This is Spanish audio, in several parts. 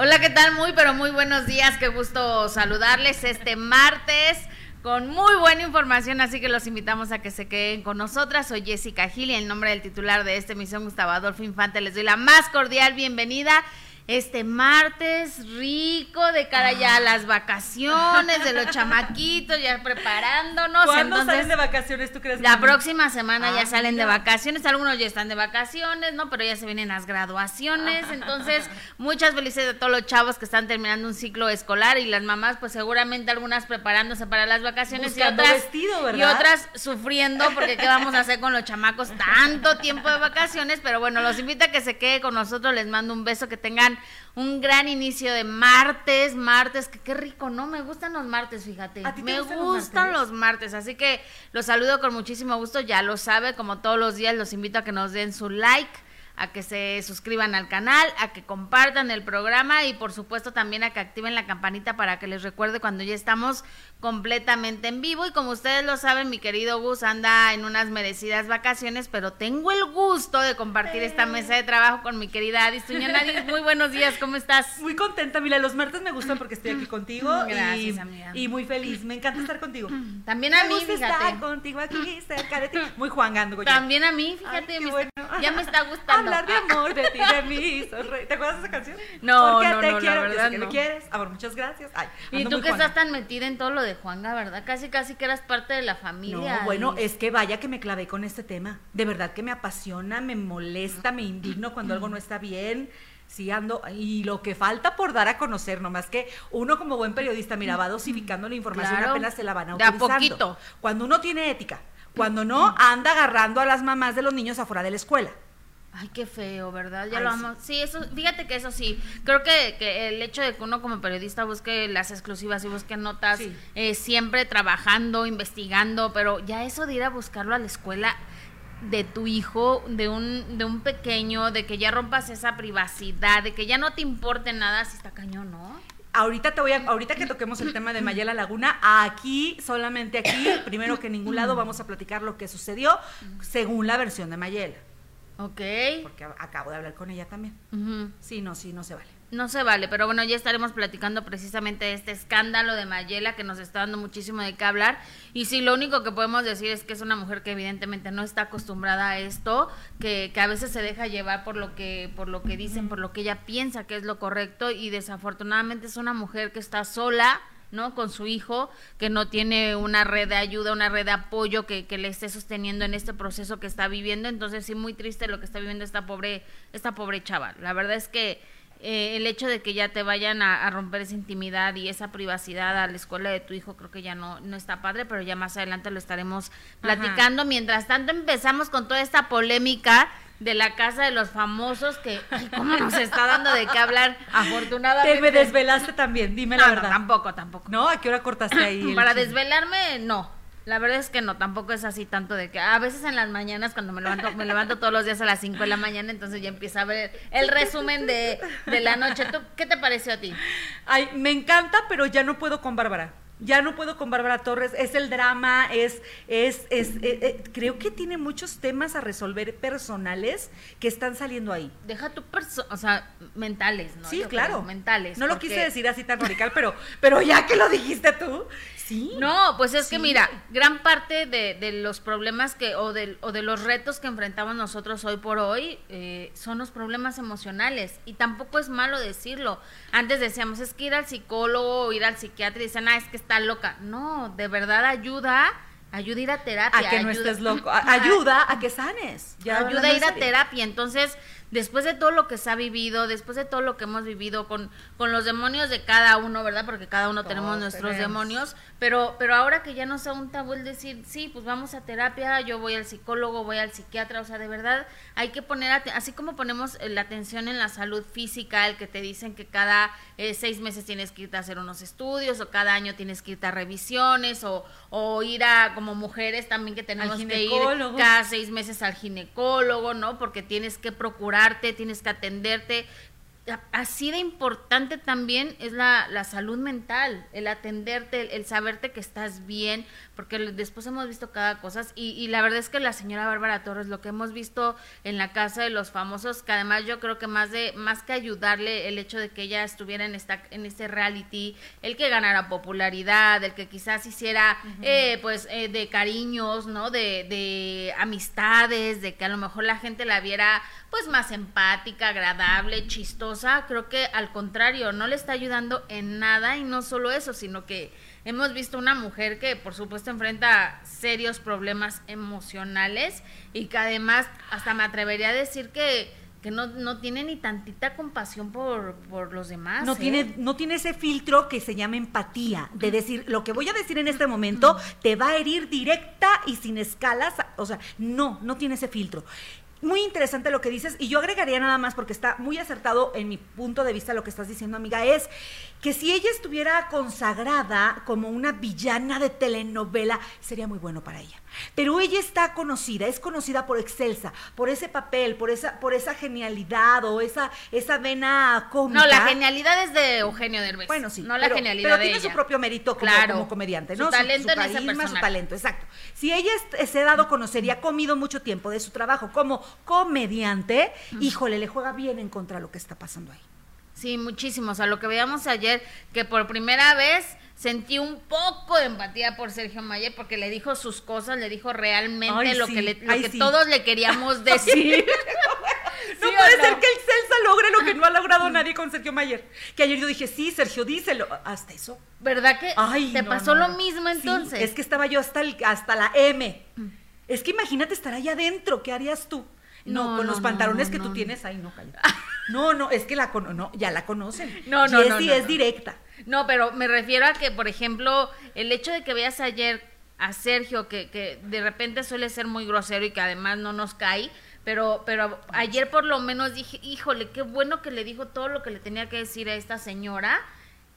Hola, ¿qué tal? Muy, pero muy buenos días. Qué gusto saludarles este martes con muy buena información, así que los invitamos a que se queden con nosotras. Soy Jessica Gil y en nombre del titular de esta emisión, Gustavo Adolfo Infante, les doy la más cordial bienvenida este martes rico de cara ya a las vacaciones de los chamaquitos, ya preparándonos. ¿Cuándo salen de vacaciones tú crees? La próxima semana ya ah, salen de vacaciones, algunos ya están de vacaciones, ¿no? Pero ya se vienen las graduaciones, entonces muchas felicidades a todos los chavos que están terminando un ciclo escolar y las mamás pues seguramente algunas preparándose para las vacaciones y otras y otras sufriendo porque qué vamos a hacer con los chamacos tanto tiempo de vacaciones, pero bueno, los invito a que se quede con nosotros, les mando un beso, que tengan un gran inicio de martes, martes, que qué rico, ¿no? Me gustan los martes, fíjate. Me gustan, los, martes? así que los saludo con muchísimo gusto, ya lo sabe, como todos los días los invito a que nos den su like a que se suscriban al canal, a que compartan el programa y por supuesto también a que activen la campanita para que les recuerde cuando ya estamos completamente en vivo y como ustedes lo saben, mi querido Gus anda en unas merecidas vacaciones, pero tengo el gusto de compartir esta mesa de trabajo con mi querida Adis Tuñana. muy buenos días, ¿cómo estás? Muy contenta, mira, los martes me gustan porque estoy aquí contigo Gracias, y, amiga. y muy feliz, me encanta estar contigo. También a mí, fíjate. estar contigo aquí cerca de ti. Muy Juan Gando. También a mí, fíjate, ya me está gustando. Hablar de amor, de ti, de mí, ¿Te acuerdas de esa canción? No, porque no, te no, quiero, la verdad, que me quieres. Amor, muchas gracias. Ay, y tú que estás tan metida en todo lo de Juanga, ¿verdad? Casi, casi que eras parte de la familia. No, bueno, es que vaya que me clavé con este tema. De verdad que me apasiona, me molesta, me indigno cuando algo no está bien. Sí, ando, y lo que falta por dar a conocer, nomás que uno como buen periodista, mira, va dosificando la información, apenas se la van a utilizando. De a poquito. Cuando uno tiene ética, cuando no, anda agarrando a las mamás de los niños afuera de la escuela. Ay, qué feo, ¿verdad? Ya lo amo. Sí. eso, fíjate que eso sí. Creo que, que, el hecho de que uno como periodista busque las exclusivas y busque notas, eh, siempre trabajando, investigando, pero ya eso de ir a buscarlo a la escuela de tu hijo, de un, de un pequeño, de que ya rompas esa privacidad, de que ya no te importe nada, si está cañón, ¿no? Ahorita te voy a, ahorita que toquemos el tema de Mayela Laguna, aquí, solamente aquí, primero que en ningún lado vamos a platicar lo que sucedió según la versión de Mayela. Ok. Porque acabo de hablar con ella también. Sí, no, sí, no se vale. No se vale, pero bueno, ya estaremos platicando precisamente de este escándalo de Mayela que nos está dando muchísimo de qué hablar. Y sí, lo único que podemos decir es que es una mujer que evidentemente no está acostumbrada a esto, que, que a veces se deja llevar por lo que, por lo que dicen, por lo que ella piensa que es lo correcto, y desafortunadamente es una mujer que está sola ¿no? Con su hijo, que no tiene una red de ayuda, una red de apoyo que, que, le esté sosteniendo en este proceso que está viviendo. Entonces, sí, muy triste lo que está viviendo esta pobre, esta pobre chava. La verdad es que eh, el hecho de que ya te vayan a, romper esa intimidad y esa privacidad a la escuela de tu hijo, creo que ya no, no está padre, pero ya más adelante lo estaremos platicando. Mientras tanto, empezamos con toda esta polémica de la casa de los famosos que cómo nos está dando de qué hablar afortunadamente. Te me desvelaste también dime la verdad. tampoco tampoco. No a qué hora cortaste ahí para desvelarme no. La verdad es que no tampoco es así tanto de que a veces en las mañanas cuando me levanto me levanto todos los días a las 5 de la mañana entonces ya empieza a ver el resumen de, de la noche. ¿Tú, qué te pareció a ti ay me encanta pero ya no puedo con Bárbara ya no puedo con Bárbara Torres, es el drama, es, es, es, eh, eh, creo que tiene muchos temas a resolver personales que están saliendo ahí. Deja tu perso o sea, mentales, ¿no? Sí, claro. mentales. No lo quise decir así tan radical, pero, pero ya que lo dijiste tú, sí. No, pues es que mira, gran parte de, de, los problemas que, o de, o de los retos que enfrentamos nosotros hoy por hoy, eh, son los problemas emocionales. Y tampoco es malo decirlo. Antes decíamos, es que ir al psicólogo o ir al psiquiatra y dicen, ah, es que está loca. No, de verdad ayuda, ayuda a ir a terapia. A que no estés loco. Ayuda a que sanes. Ya ayuda a ir a terapia. Entonces, después de todo lo que se ha vivido, después de todo lo que hemos vivido con, con los demonios de cada uno, ¿verdad? Porque cada uno tenemos nuestros demonios, pero, pero ahora que ya no sea un tabú el decir, sí, pues vamos a terapia, yo voy al psicólogo, voy al psiquiatra, o sea, de verdad hay que poner, así como ponemos eh, la atención en la salud física, el que te dicen que cada eh, seis meses tienes que irte a hacer unos estudios, o cada año tienes que irte a revisiones, o, o ir a, como mujeres también que tenemos que ir cada seis meses al ginecólogo, ¿no? Porque tienes que procurar tienes que atenderte. Así de importante también es la, la salud mental, el atenderte, el, saberte que estás bien, porque después hemos visto cada cosa y, y, la verdad es que la señora Bárbara Torres, lo que hemos visto en la casa de los famosos, que además yo creo que más de más que ayudarle el hecho de que ella estuviera en esta en este reality, el que ganara popularidad, el que quizás hiciera eh, pues eh, de cariños, ¿no? De, de amistades, de que a lo mejor la gente la viera pues más empática, agradable, chistosa, creo que al contrario, no le está ayudando en nada y no solo eso, sino que hemos visto una mujer que por supuesto enfrenta serios problemas emocionales y que además hasta me atrevería a decir que que no, no tiene ni tantita compasión por, por los demás. No, ¿eh? tiene, no tiene ese filtro que se llama empatía, de decir, lo que voy a decir en este momento te va a herir directa y sin escalas, o sea, no, no tiene ese filtro. Muy interesante lo que dices y yo agregaría nada más porque está muy acertado en mi punto de vista lo que estás diciendo, amiga, es que si ella estuviera consagrada como una villana de telenovela, sería muy bueno para ella. Pero ella está conocida, es conocida por Excelsa, por ese papel, por esa, por esa genialidad o esa, esa vena cómica. No, la genialidad es de Eugenio Derbez. Bueno, sí. No la genialidad pero de tiene ella. su propio mérito como, Claro. como comediante, Su ¿no? talento en ese carisma, su personaje. talento, exacto. Si ella se ha dado a conocer y ha comido mucho tiempo de su trabajo como comediante, híjole, le juega bien en contra lo que está pasando ahí. Sí, muchísimo. O sea, lo que veíamos ayer, que por primera vez sentí un poco de empatía por Sergio Mayer porque le dijo sus cosas, le dijo realmente Ay, lo sí, que, le- lo ay, que sí. todos le queríamos decir. No ¿Sí o puede no? ser que el Celsa logre lo que no ha logrado nadie con Sergio Mayer. Que ayer yo dije, sí, Sergio, díselo. Hasta eso. ¿Verdad que Ay, te no, pasó no, lo mismo entonces? Mm. es que estaba yo hasta, el- hasta la M. Es que imagínate estar allá adentro. ¿Qué harías tú? No, No, con no, los pantalones no, que tú tienes ahí, no, calla. No, no, es que la cono- no, ya la conocen. No, no, no, Jessie no, es directa. No, pero me refiero a que, por ejemplo, el hecho de que veas ayer a Sergio, que, que de repente suele ser muy grosero y que además no nos cae, pero, pero ayer por lo menos dije, híjole, qué bueno que le dijo todo lo que le tenía que decir a esta señora,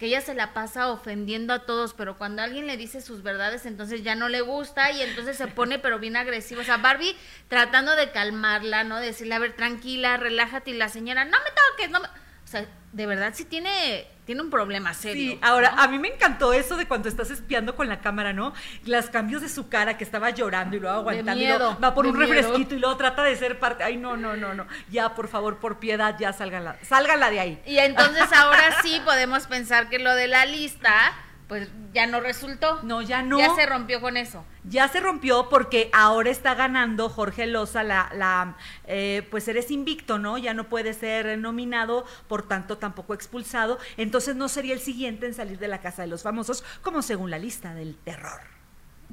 que ella se la pasa ofendiendo a todos, pero cuando alguien le dice sus verdades, entonces ya no le gusta y entonces se pone pero bien agresivo. O sea, Barbie tratando de calmarla, ¿no? De decirle, a ver, tranquila, relájate y la señora, no me toques, no me... O sea, de verdad sí tiene, tiene un problema serio. Sí, ahora, ¿no? a mí me encantó eso de cuando estás espiando con la cámara, ¿no? Los cambios de su cara, que estaba llorando y luego aguantando. y luego va por un miedo. refresquito y luego trata de ser parte. Ay, no, no, no, no. Ya, por favor, por piedad, ya sálganla. Sálganla de ahí. Y entonces ahora sí podemos pensar que lo de la lista, pues ya no resultó. No, ya no. Ya se rompió con eso. Ya se rompió porque ahora está ganando Jorge Loza la, la eh, pues eres invicto, ¿no? Ya no puede ser nominado, por tanto tampoco expulsado. Entonces no sería el siguiente en salir de la casa de los famosos, como según la lista del terror.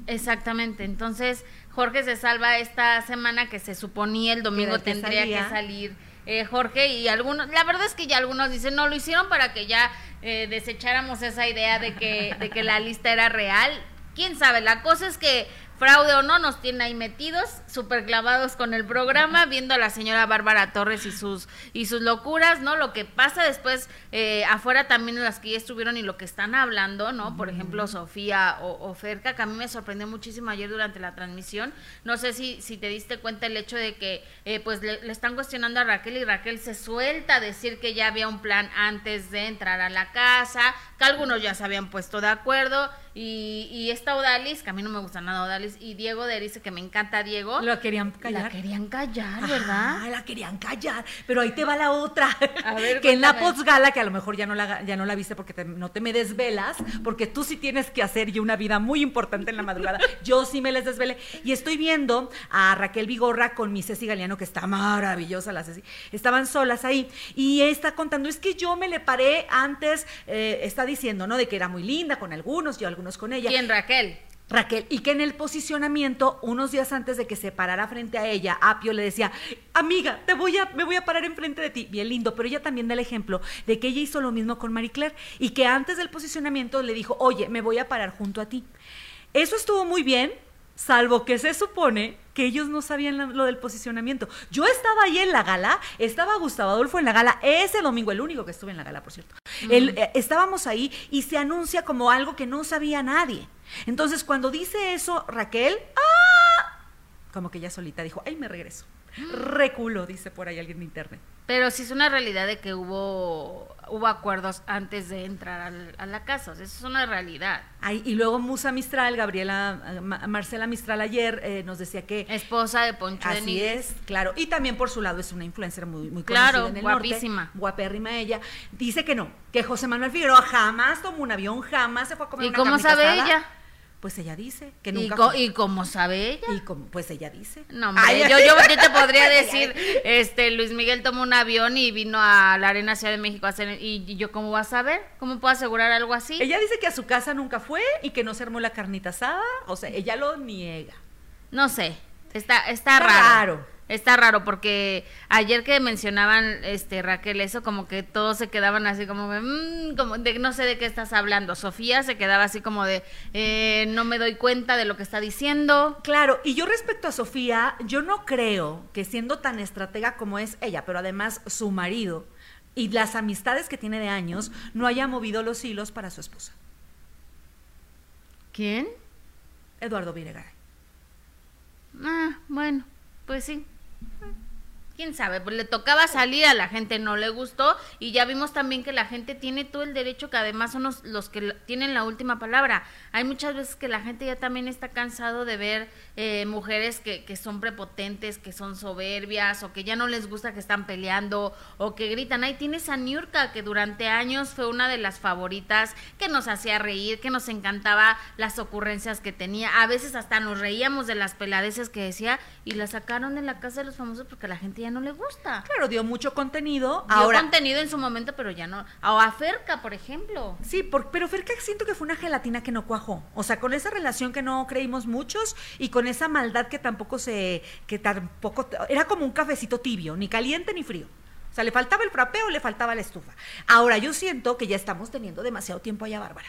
Exactamente. Entonces Jorge se salva esta semana que se suponía el domingo que tendría que salir eh, Jorge y algunos, la verdad es que ya algunos dicen, no, lo hicieron para que ya eh, desecháramos esa idea de que, de que la lista era real. Quién sabe, la cosa es que fraude o no nos tiene ahí metidos, súper clavados con el programa, viendo a la señora Bárbara Torres y sus y sus locuras, ¿no? Lo que pasa después eh, afuera también las que ya estuvieron y lo que están hablando, ¿no? Por ejemplo, Sofía o, o Ferca, que a mí me sorprendió muchísimo ayer durante la transmisión. No sé si, si te diste cuenta el hecho de que eh, pues le, le están cuestionando a Raquel y Raquel se suelta a decir que ya había un plan antes de entrar a la casa, que algunos ya se habían puesto de acuerdo y, y esta Odalis, que a mí no me gusta nada Odalis, y Diego de dice que me encanta Diego. Lo querían callar. La querían callar, ¿verdad? Ah, la querían callar. Pero ahí te va la otra. A ver, que en la postgala, que a lo mejor ya no la, ya no la viste porque te- no te me desvelas, porque tú sí tienes que hacer y una vida muy importante en la madrugada. Yo sí me les desvelé. Y estoy viendo a Raquel Vigorra con mi Ceci Galeano, que está maravillosa la Ceci. Estaban solas ahí. Y está contando, es que yo me le paré antes, eh, está diciendo, ¿no? De que era muy linda con algunos, yo algunos con ella. ¿Quién, Raquel? Raquel, y que en el posicionamiento, unos días antes de que se parara frente a ella, Apio le decía, amiga, te voy a, me voy a parar enfrente de ti. Bien lindo, pero ella también da el ejemplo de que ella hizo lo mismo con Marie Claire y que antes del posicionamiento le dijo, oye, me voy a parar junto a ti. Eso estuvo muy bien, salvo que se supone que ellos no sabían la- lo del posicionamiento. Yo estaba ahí en la gala, estaba Gustavo Adolfo en la gala, ese domingo, el único que estuve en la gala, por cierto. El, eh, estábamos ahí y se anuncia como algo que no sabía nadie. Entonces, cuando dice eso Raquel, ¡ah! como que ella solita dijo, ay, me regreso. Reculo, dice por ahí alguien en internet. Pero sí es una realidad de que hubo, hubo acuerdos antes de entrar al- a la casa. O sea, eso es una realidad. Ay, y luego Musa Mistral, Gabriela, eh, Ma- Marcela Mistral ayer eh, nos decía que Esposa de Poncho Así Nigris. es, claro. Y también por su lado es una influencer muy, muy Claro, conocida en el guapísima. norte. Guapérrima ella. Dice que no, que José Manuel Figueroa jamás tomó un avión, jamás se fue a comer ¿Y una cómo sabe asada. ella? Pues ella dice que ¿Y, nunca co- fue. y cómo sabe ella? Y como, pues ella dice. No, hombre, Ay, yo, yo, yo te podría ay, decir, ay. este, Luis Miguel tomó un avión y vino a la Arena Ciudad de México a hacer, y, y yo, ¿cómo vas a saber? ¿Cómo puedo asegurar algo así? Ella dice que a su casa nunca fue y que no se armó la carnita asada. O sea, ella lo niega. No sé, está, está, Está raro. raro. Está raro porque ayer que mencionaban este Raquel eso como que todos se quedaban así como de, "Mm", como de no sé de qué estás hablando. Sofía se quedaba así como de eh, no me doy cuenta de lo que está diciendo. Claro, y yo respecto a Sofía, yo no creo que siendo tan estratega como es ella, pero además su marido y las amistades que tiene de años, no haya movido los hilos para su esposa, ¿Quién? Eduardo Videgaray. Ah, bueno, pues sí. Mm-hmm. Quién sabe, pues le tocaba salir, a la gente no le gustó y ya vimos también que la gente tiene todo el derecho, que además son los, que tienen la última palabra. Hay muchas veces que la gente ya también está cansado de ver eh, mujeres que, que son prepotentes, que son soberbias o que ya no les gusta que están peleando o que gritan. Ahí tienes a Niurka, que durante años fue una de las favoritas, que nos hacía reír, que nos encantaba las ocurrencias que tenía. A veces hasta nos reíamos de las peladeces que decía y la sacaron de la casa de los famosos porque la gente ya no le gusta. Claro, dio mucho contenido. Dio Ahora, contenido en su momento, pero ya no. O a Ferca, por ejemplo. sí, por- pero Ferca siento que fue una gelatina que no cuajó. O sea, con esa relación que no creímos muchos y con esa maldad que tampoco se, que tampoco, era como un cafecito tibio, ni caliente ni frío. O sea, le faltaba el frapeo, le faltaba la estufa. Ahora, yo siento que ya estamos teniendo demasiado tiempo allá, Bárbara.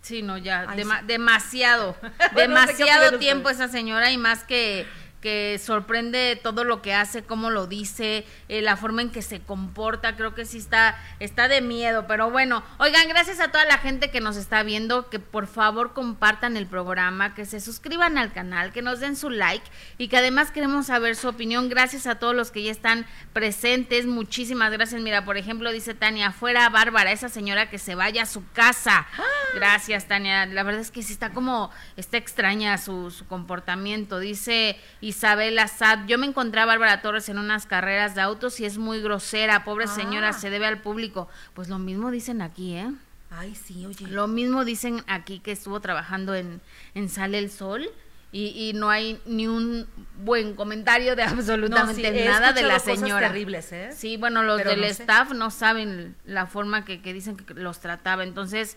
Sí, no, ya, Ay, dema- sí. demasiado, Bueno, demasiado tiempo esa señora y más que que sorprende todo lo que hace, cómo lo dice, eh, la forma en que se comporta, creo que sí está, está de miedo, pero bueno, oigan, gracias a toda la gente que nos está viendo, que por favor compartan el programa, que se suscriban al canal, que nos den su like y que además queremos saber su opinión, gracias a todos los que ya están presentes, muchísimas gracias, mira, por ejemplo, dice Tania, fuera Bárbara, esa señora que se vaya a su casa, gracias Tania, la verdad es que sí está como, está extraña su, su comportamiento, dice Isabel Assad, yo me encontré a Bárbara Torres en unas carreras de autos y es muy grosera, pobre Ah. señora, se debe al público, pues lo mismo dicen aquí, ¿eh? Ay, sí, oye. Lo mismo dicen aquí que estuvo trabajando en, en Sale el Sol y, y no hay ni un buen comentario de absolutamente No, sí, he nada de la escuchado cosas señora. terribles, ¿eh? Sí, bueno, los Pero del no sé. staff no saben la forma que, que dicen que los trataba. Entonces,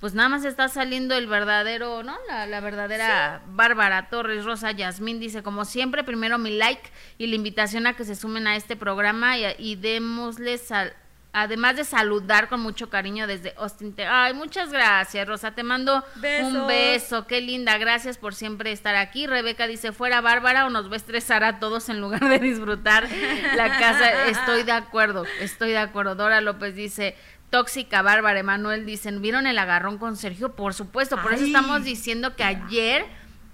pues nada más está saliendo el verdadero, ¿no? La, la verdadera Bárbara Torres Rosa Yasmín dice, como siempre, primero mi like y la invitación a que se sumen a este programa y, y démosles al... Además de saludar con mucho cariño desde Austin. Ay, muchas gracias, Rosa. Te mando un beso. Qué linda. Gracias por siempre estar aquí. Rebeca dice, fuera Bárbara o nos va a estresar a todos en lugar de disfrutar la casa. Estoy de acuerdo, estoy de acuerdo. Dora López dice, tóxica Bárbara. Emanuel dicen, ¿vieron el agarrón con Sergio? Por supuesto. Por eso estamos diciendo que ayer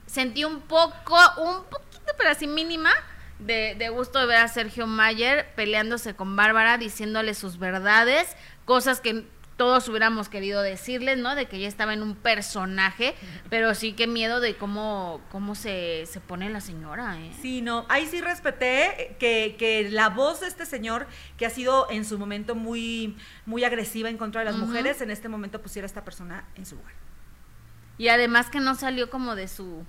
sentí un poco, un poquito, pero así mínima, de, de gusto de ver a Sergio Mayer peleándose con Bárbara, diciéndole sus verdades, cosas que todos hubiéramos querido decirles, ¿no? De que ella estaba en un personaje, pero sí que miedo de cómo, cómo se, se pone la señora, ¿eh? Sí, no, ahí sí respeté que, que la voz de este señor, que ha sido en su momento muy, muy agresiva en contra de las mujeres, en este momento pusiera a esta persona en su lugar. Y además que no salió como de su...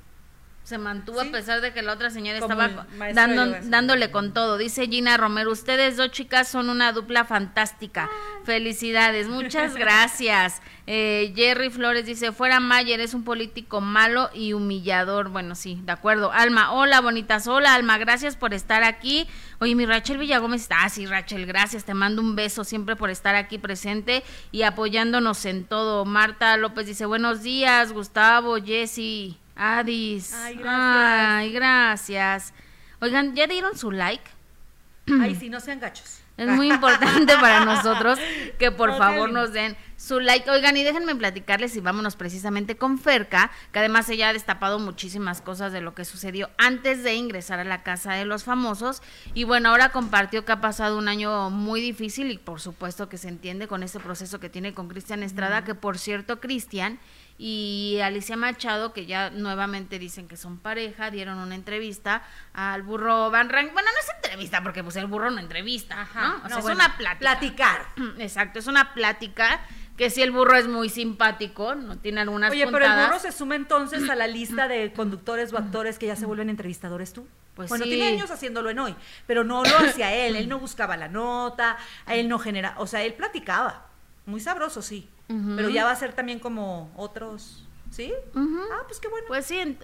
Se mantuvo Sí. a pesar de que la otra señora Como estaba dando- dándole con todo. Dice Gina Romero, ustedes dos chicas son una dupla fantástica. Felicidades, muchas gracias. Eh, Jerry Flores dice, fuera Mayer, es un político malo y humillador. Bueno, sí, de acuerdo. Alma, hola, bonitas. Hola, Alma, gracias por estar aquí. Oye, mi Rachel Villagómez está, ah, sí, Rachel, gracias. Te mando un beso siempre por estar aquí presente y apoyándonos en todo. Marta López dice, buenos días, Gustavo, Jessy, Adis. Ay, gracias. Ay, gracias. Oigan, ¿ya dieron su like? Ay, sí, no sean gachos. Es muy importante para nosotros que por No, favor nos den su like. Oigan, y déjenme platicarles y vámonos precisamente con Ferca, que además ella ha destapado muchísimas cosas de lo que sucedió antes de ingresar a la casa de los famosos. Y bueno, ahora compartió que ha pasado un año muy difícil y por supuesto que se entiende con este proceso que tiene con Cristian Estrada, que por cierto, Cristian y Alicia Machado, que ya nuevamente dicen que son pareja, dieron una entrevista al burro Van Rank. Bueno, no es entrevista, porque pues el burro no entrevista, ¿no? O sea, es una plática. Platicar. Exacto, es una plática que si el burro es muy simpático, no tiene algunas Oye, pero el burro se suma entonces a la lista de conductores o actores que ya se vuelven entrevistadores tú. Pues bueno, tiene años haciéndolo en hoy, pero no lo hacía él, él no buscaba la nota, él no genera, o sea, él platicaba. Muy sabroso, sí. Pero ya va a ser también como otros. ¿Sí? Ah, pues qué bueno. Pues sí,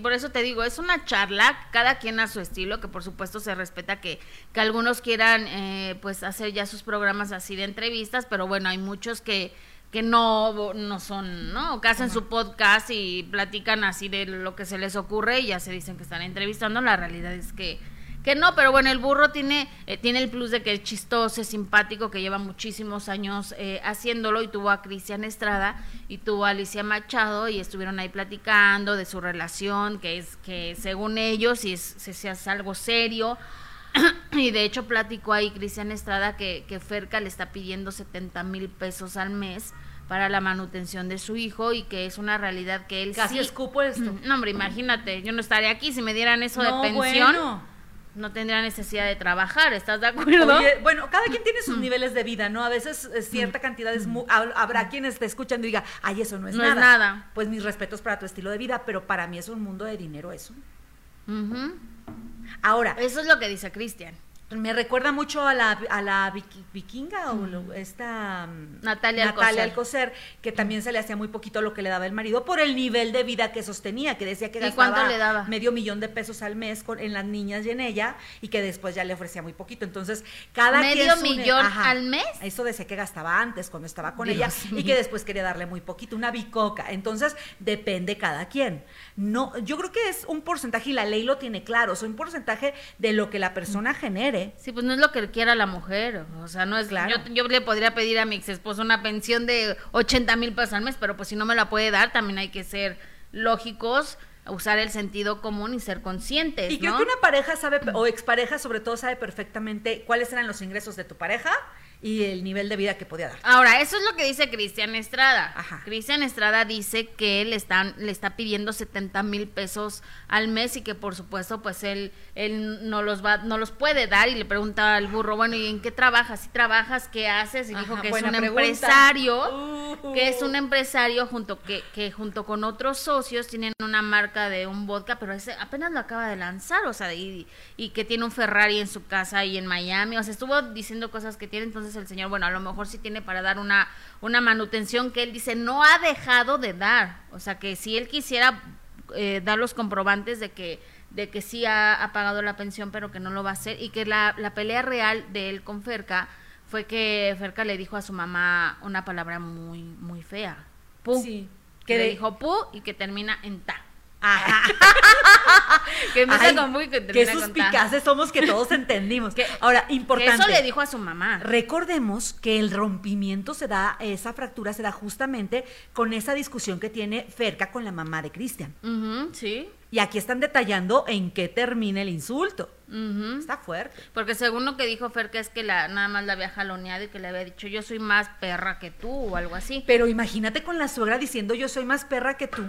por eso te digo, es una charla, cada quien a su estilo, que por supuesto se respeta que, que algunos quieran eh, pues hacer ya sus programas así de entrevistas, pero bueno, hay muchos que, que no, no son, ¿no? Que hacen su podcast y platican así de lo que se les ocurre y ya se dicen que están entrevistando. La realidad es que que no, pero bueno, el burro tiene, eh, tiene el plus de que es chistoso, es simpático, que lleva muchísimos años eh, haciéndolo y tuvo a Cristian Estrada y tuvo a Alicia Machado y estuvieron ahí platicando de su relación, que es que según ellos, si es, algo serio, y de hecho platicó ahí Cristian Estrada que, que Ferca le está pidiendo 70 mil pesos al mes para la manutención de su hijo y que es una realidad que él casi escupo esto. No, hombre, imagínate, yo no estaría aquí si me dieran eso de pensión no tendría necesidad de trabajar, ¿estás de acuerdo? bueno, cada quien tiene sus niveles de vida, ¿no? A veces eh, cierta cantidad es muy, habrá quienes te escuchan y digan, ay, eso no es nada. No es nada. Pues mis respetos para tu estilo de vida, pero para mí es un mundo de dinero eso. Ahora. Eso es lo que dice Cristian. Me recuerda mucho a la, a la vikinga o esta mm, Natalia, Natalia Alcocer. que también se le hacía muy poquito lo que le daba el marido por el nivel de vida que sostenía, que decía que gastaba le daba? medio millón de pesos al mes con, en las niñas y en ella y que después ya le ofrecía muy poquito. Entonces, cada medio millón al mes. Eso decía que gastaba antes cuando estaba con ella y que después quería darle muy poquito, una bicoca. Entonces, depende cada quien. No, yo creo que es un porcentaje y la ley lo tiene claro, es un porcentaje de lo que la persona Sí, pues no es lo que quiera la mujer, o sea, no es... Claro. Yo, yo le podría pedir a mi ex esposo una pensión de 80 mil pesos al mes, pero pues si no me la puede dar, también hay que ser lógicos usar el sentido común y ser conscientes. Y creo que una pareja sabe, o expareja sobre todo, sabe perfectamente cuáles eran los ingresos de tu pareja y el nivel de vida que podía dar. Ahora, eso es lo que dice Cristian Estrada. Ajá. Cristian Estrada dice que él están, le está pidiendo 70 mil pesos al mes y que por supuesto pues él, él no los va, no los puede dar y le pregunta al burro, bueno, ¿y en qué trabajas? ¿Si trabajas? ¿Qué haces? Y dijo que es un empresario, que es un empresario junto que, que junto con otros socios tienen una marca de un vodka, pero ese apenas lo acaba de lanzar, o sea, y, y que tiene un Ferrari en su casa y en Miami, o sea, estuvo diciendo cosas que tiene entonces el señor, bueno, a lo mejor sí tiene para dar una, una manutención que él dice no ha dejado de dar. O sea, que si él quisiera eh, dar los comprobantes de que de que sí ha, pagado la pensión, pero que no lo va a hacer, y que la, la pelea real de él con Ferca fue que Ferca le dijo a su mamá una palabra muy, muy fea. Pu. Sí. Que le dijo pu y que termina en ta. que empieza con muy que Qué suspicaces somos que todos entendimos. Ahora, importante. eso le dijo a su mamá. Recordemos que el rompimiento se da, esa fractura se da justamente con esa discusión que tiene Ferca con la mamá de Cristian. sí. Y aquí están detallando en qué termina el insulto. Está fuerte. Porque según lo que dijo Ferca es que la, nada más la había jaloneado y que le había dicho yo soy más perra que tú o algo así. Pero imagínate con la suegra diciendo yo soy más perra que tú.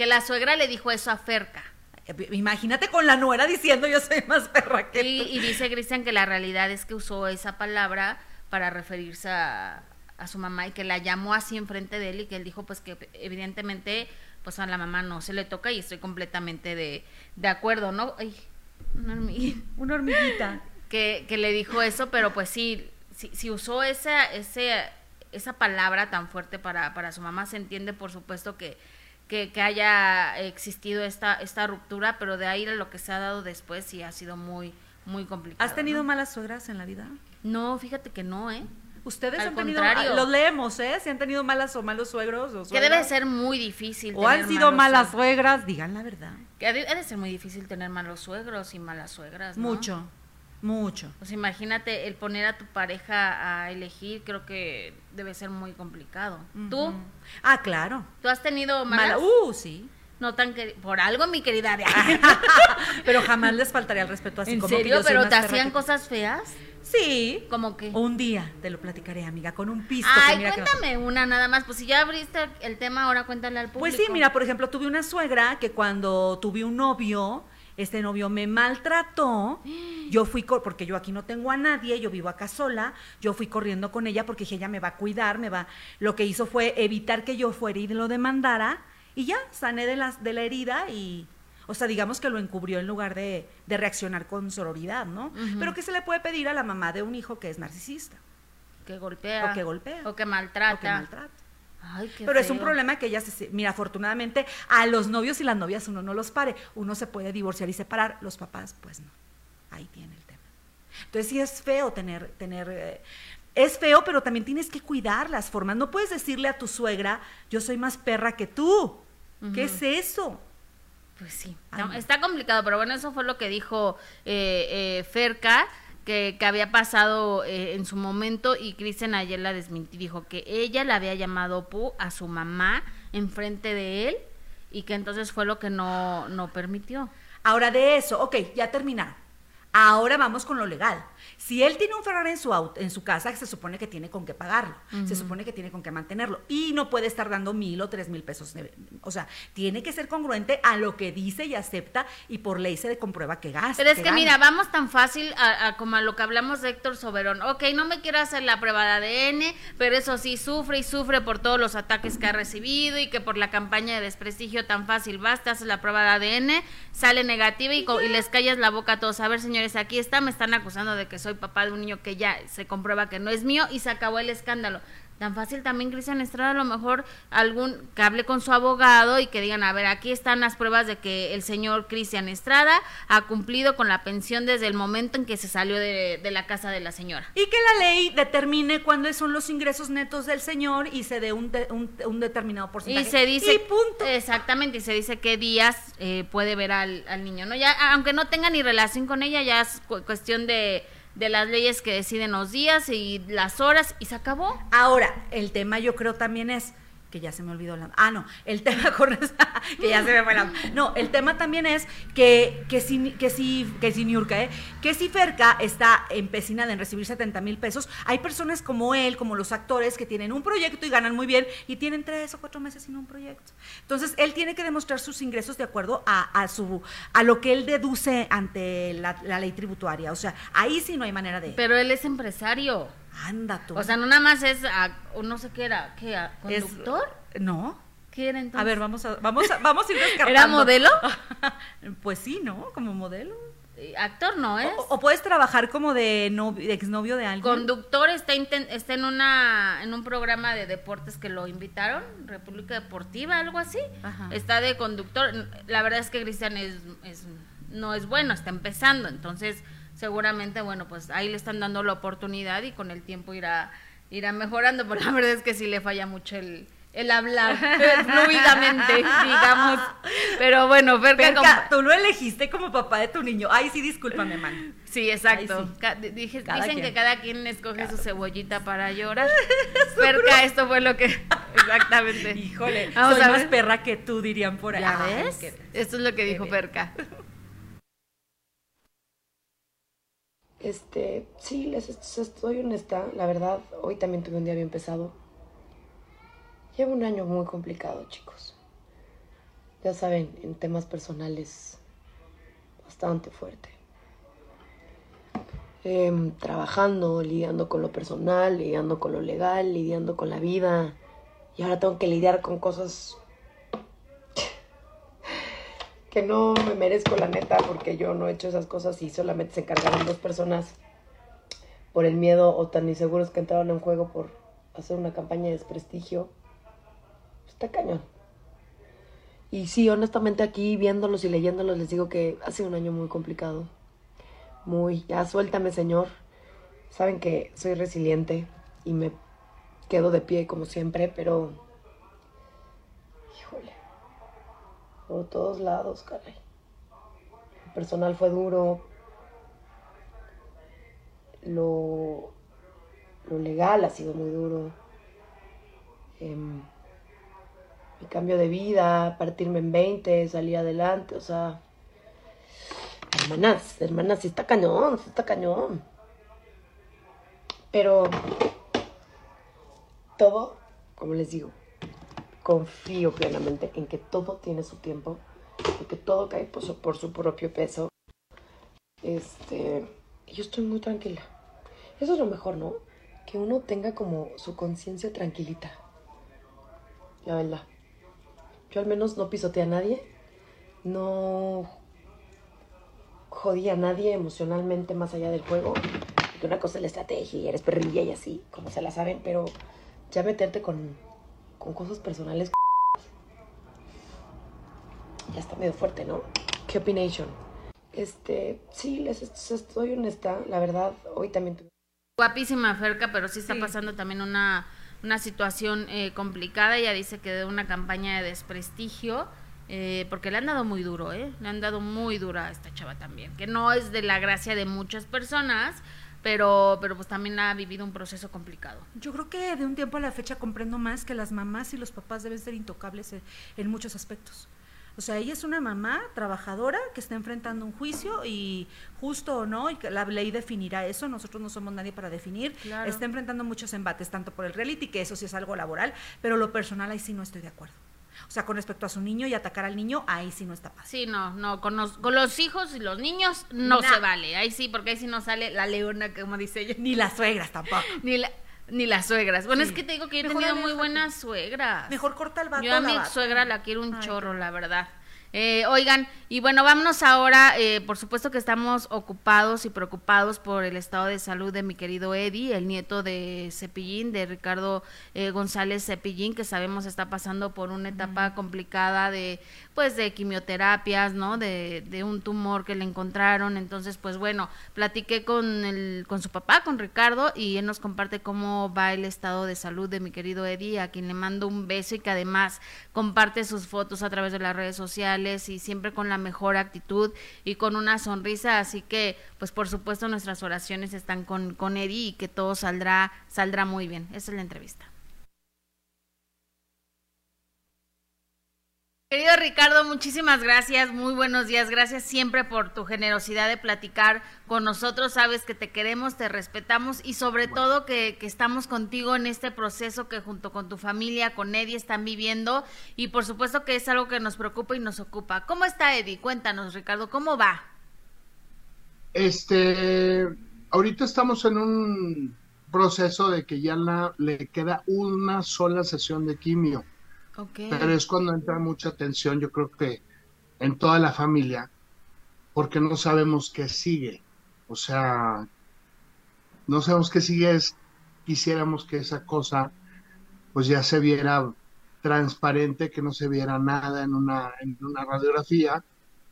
Que la suegra le dijo eso a Ferca. Eh, imagínate con la nuera diciendo yo soy más perra que y, Y dice Cristian que la realidad es que usó esa palabra para referirse a, su mamá y que la llamó así enfrente de él y que él dijo pues que evidentemente pues a la mamá no se le toca y estoy completamente de, de acuerdo, ¿no? Ay, una hormiguita. Una hormiguita. Que, que le dijo eso, pero pues sí, si, usó esa, ese, esa palabra tan fuerte para, para su mamá, se entiende por supuesto que que, haya existido esta, esta ruptura, pero de ahí a lo que se ha dado después sí ha sido muy, muy complicado. ¿Has tenido malas suegras en la vida? No, fíjate que no, ¿eh? Ustedes han tenido, los leemos, ¿eh? Si han tenido malas o malos suegros o Que debe ser muy difícil. O han sido malas suegras, digan la verdad. Que debe ser muy difícil tener malos suegros y malas suegras. Mucho. Mucho. Pues imagínate el poner a tu pareja a elegir, creo que debe ser muy complicado. ¿Tú? Ah, claro. ¿Tú has tenido Mala, malas? uh, sí. No tan queri- por algo, mi querida. Pero jamás les faltaría el respeto así ¿En como que serio? yo soy ¿Pero te hacían que- cosas feas? Sí. ¿Cómo que? Un día te lo platicaré, amiga, con un pisto. que Ay, que no- cuéntame una nada más. Pues si ya abriste el tema, ahora cuéntale al público. Pues sí, mira, por ejemplo, tuve una suegra que cuando tuve un novio, este novio me maltrató. Yo fui, porque yo aquí no tengo a nadie, yo vivo acá sola. Yo fui corriendo con ella porque dije, ella me va a cuidar, me va. Lo que hizo fue evitar que yo fuera y lo demandara. Y ya, sané de, las, de la herida y. O sea, digamos que lo encubrió en lugar de, de reaccionar con sororidad, ¿no? Pero ¿qué se le puede pedir a la mamá de un hijo que es narcisista? Que golpea. O que golpea. O que maltrata. O que maltrata. Ay, qué Pero es un problema que ella se... Mira, afortunadamente a los novios y las novias uno no los pare. Uno se puede divorciar y separar. Los papás, pues no. Ahí tiene el tema. Entonces sí es feo tener... tener eh, es feo, pero también tienes que cuidar las formas. No puedes decirle a tu suegra, yo soy más perra que tú. ¿Qué es eso? Pues sí, no. está complicado, pero bueno, eso fue lo que dijo eh, eh, Ferca, que, que había pasado eh, en su momento y Cristian ayer la desmintió, dijo que ella le había llamado Pu a su mamá enfrente de él y que entonces fue lo que no, no permitió. Ahora de eso, ok, ya terminaron. Ahora vamos con lo legal. Si él tiene un Ferrari en su auto, en su casa, se supone que tiene con qué pagarlo, se supone que tiene con qué mantenerlo y no puede estar dando mil o tres mil pesos. de- o sea, tiene que ser congruente a lo que dice y acepta y por ley se le comprueba que gasta. Pero es que mira, vamos tan fácil a, a como a lo que hablamos de Héctor Soberón. Ok, no me quiero hacer la prueba de ADN, pero eso sí, sufre y sufre por todos los ataques que ha recibido y que por la campaña de desprestigio tan fácil vas, te haces la prueba de ADN, sale negativa y les callas la boca a todos. A ver, señores, aquí está, me están acusando de que soy papá de un niño que ya se comprueba que no es mío y se acabó el escándalo. Tan fácil también, Cristian Estrada, a lo mejor algún que hable con su abogado y que digan, a ver, aquí están las pruebas de que el señor Cristian Estrada ha cumplido con la pensión desde el momento en que se salió de, de la casa de la señora. Y que la ley determine cuáles son los ingresos netos del señor y se dé un, de- un- un determinado porcentaje. Y se dice, Y punto. exactamente, y se dice qué días eh, puede ver al, al niño, ¿no? Ya, aunque no tenga ni relación con ella, ya es cu- cuestión de, de las leyes que deciden los días y las horas y se acabó. Ahora, el tema yo creo también es que ya se me olvidó la ah no el tema con que ya se me fue la no el tema también es que que si que si que si Niurka, ¿eh? que si Ferca está empecinada en recibir 70 mil pesos hay personas como él como los actores que tienen un proyecto y ganan muy bien y tienen tres o cuatro meses sin un proyecto entonces él tiene que demostrar sus ingresos de acuerdo a, a su a lo que él deduce ante la, la ley tributaria o sea ahí sí no hay manera de Pero él es empresario. Anda tú O sea, no nada más es, a- o no sé qué era, ¿qué? a- Es- ¿Conductor? no ¿Qué era entonces? A ver, vamos a, vamos a, vamos a ir descartando. ¿Era modelo? pues sí, ¿no? Como modelo. Actor no es. O, o puedes trabajar como de, novio- de exnovio de alguien. Conductor está, inten- está en una en un programa de deportes que lo invitaron, República Deportiva, algo así. Ajá. Está de conductor. La verdad es que Cristian es, es- no es bueno, está empezando, entonces seguramente bueno, pues ahí le están dando la oportunidad y con el tiempo irá irá mejorando, pero la verdad es que sí le falla mucho el el hablar fluidamente, digamos. Pero bueno, Ferca, com- tú lo elegiste como papá de tu niño. Ay, sí, discúlpame, man. Sí, exacto. Sí. Ca- di- dije- Cada dicen quien. que cada quien escoge su cebollita para llorar. Cerca, esto fue lo que. Exactamente. Híjole, Vamos soy a más perra que tú, dirían por ahí. ¿Ya ves? Esto es lo que dijo. Perca. Este, sí, les est- estoy honesta, la verdad, hoy también tuve un día bien pesado. Llevo un año muy complicado, chicos. Ya saben, en temas personales, bastante fuerte. Em, trabajando, lidiando con lo personal, lidiando con lo legal, lidiando con la vida. Y ahora tengo que lidiar con cosas que no me merezco la neta porque yo no he hecho esas cosas y solamente se encargaron dos personas por el miedo o tan inseguros que entraron en juego por hacer una campaña de desprestigio. Está cañón. Y sí, honestamente aquí viéndolos y leyéndolos les digo que ha sido un año muy complicado. Muy, ya suéltame señor. Saben que soy resiliente y me quedo de pie como siempre, pero... Híjole por todos lados, caray. El personal fue duro. lo, lo legal ha sido muy duro. Em, mi cambio de vida, partirme en 20, salir adelante, o sea, hermanas, hermanas, sí está cañón, sí está cañón. Pero todo, como les digo, confío plenamente en que todo tiene su tiempo, en que todo cae por su, propio peso. Este, yo estoy muy tranquila. Eso es lo mejor, ¿no? Que uno tenga como su conciencia tranquilita. La verdad. Yo al menos no pisoteé a nadie. No jodí a nadie emocionalmente más allá del juego. Que una cosa es la estrategia y eres perrilla y así, como se la saben, pero ya meterte con, con cosas personales ya está medio fuerte, ¿no? ¿Qué opination? Este, sí, les estoy honesta, la verdad, hoy también tuve... Guapísima Ferca, pero sí está pasando también una, una situación eh, complicada. Ella dice que de una campaña de desprestigio, eh, porque le han dado muy duro, ¿eh? Le han dado muy dura a esta chava también, que no es de la gracia de muchas personas, pero, pero pues también ha vivido un proceso complicado. Yo creo que de un tiempo a la fecha comprendo más que las mamás y los papás deben ser intocables en muchos aspectos. O sea, ella es una mamá trabajadora que está enfrentando un juicio y justo o no, y la ley definirá eso, nosotros no somos nadie para definir, está enfrentando muchos embates, tanto por el reality, que eso sí es algo laboral, pero lo personal ahí sí no estoy de acuerdo. O sea, con respecto a su niño y atacar al niño, ahí sí no está fácil. Sí, no, no, con los, con los hijos y los niños no se vale. Ahí sí, porque ahí sí no sale la leona, como dice ella. Ni las suegras tampoco. Ni la, ni las suegras. Bueno, es que te digo que yo he tenido muy buenas suegras. Mejor corta el vato. Yo a mi suegra la quiero un chorro, la verdad. Eh, oigan, y bueno, vámonos ahora, eh, por supuesto que estamos ocupados y preocupados por el estado de salud de mi querido Eddie, el nieto de Cepillín, de Ricardo eh, González Cepillín, que sabemos está pasando por una etapa complicada de, pues, de quimioterapias, ¿no? De, de, un tumor que le encontraron. Entonces, pues bueno, platiqué con, el, con su papá, con Ricardo, y él nos comparte cómo va el estado de salud de mi querido Eddie, a quien le mando un beso y que además comparte sus fotos a través de las redes sociales y siempre con la mejor actitud y con una sonrisa. Así que, pues por supuesto, nuestras oraciones están con, con Eddie y que todo saldrá, saldrá muy bien. Esa es la entrevista. Querido Ricardo, muchísimas gracias, muy buenos días, gracias siempre por tu generosidad de platicar con nosotros, sabes que te queremos, te respetamos y sobre todo que, que, estamos contigo en este proceso que junto con tu familia, con Eddie están viviendo y por supuesto que es algo que nos preocupa y nos ocupa. ¿Cómo está Eddie? Cuéntanos Ricardo, ¿cómo va? Este, ahorita estamos en un proceso de que ya la, le queda una sola sesión de quimio pero es cuando entra mucha tensión, yo creo que en toda la familia, porque no sabemos qué sigue. O sea, no sabemos qué sigue, es, quisiéramos que esa cosa pues ya se viera transparente, que no se viera nada en una, en una radiografía.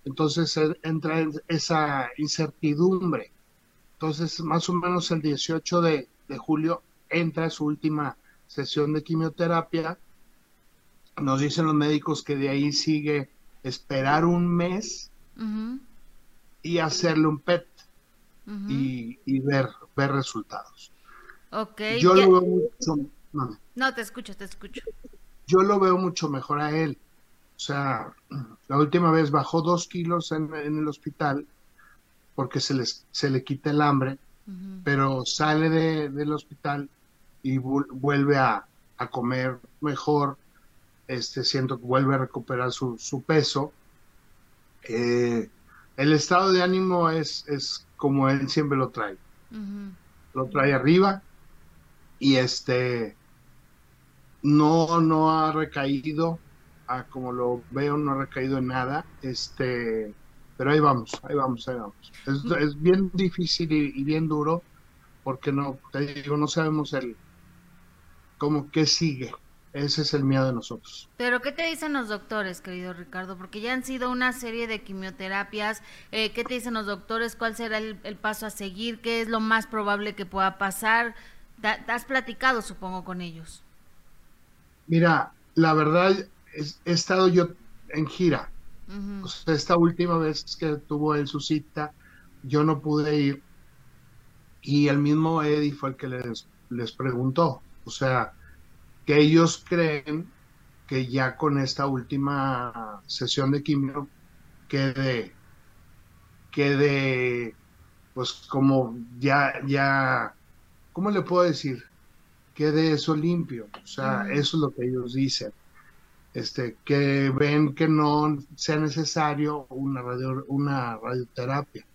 Entonces entra esa incertidumbre. Entonces, más o menos el 18 de, de julio entra su última sesión de quimioterapia nos dicen los médicos que de ahí sigue esperar un mes y hacerle un PET y, ver, ver resultados. Ok. Yo lo veo mucho. No. te escucho, te escucho. Yo lo veo mucho mejor a él. O sea, la última vez bajó dos kilos en, el hospital porque se, les, se le quita el hambre, pero sale del hospital y vuelve a, a comer mejor, este, siento que vuelve a recuperar su, peso. Eh, el estado de ánimo es, es como él siempre lo trae. Lo trae arriba y este no, no ha recaído, a como lo veo, no ha recaído en nada. Este, pero ahí vamos, ahí vamos, ahí vamos. Es, bien difícil y, bien duro porque no, te digo, no sabemos el cómo qué sigue. Ese es el miedo de nosotros. Pero ¿qué te dicen los doctores, querido Ricardo? Porque ya han sido una serie de quimioterapias. Eh, ¿Qué te dicen los doctores? ¿Cuál será el, paso a seguir? ¿Qué es lo más probable que pueda pasar? ¿Te has platicado, supongo, con ellos? Mira, la verdad, he estado yo en gira. esta última vez que tuvo él su cita, yo no pude ir Y el mismo Eddie fue el que les, les preguntó, o sea, que ellos creen que ya con esta última sesión de quimio quede, quede, pues como ya, ya, ¿cómo le puedo decir? Quede eso limpio, o sea, eso es lo que ellos dicen. Este, que ven que no sea necesario una, radio, una radioterapia.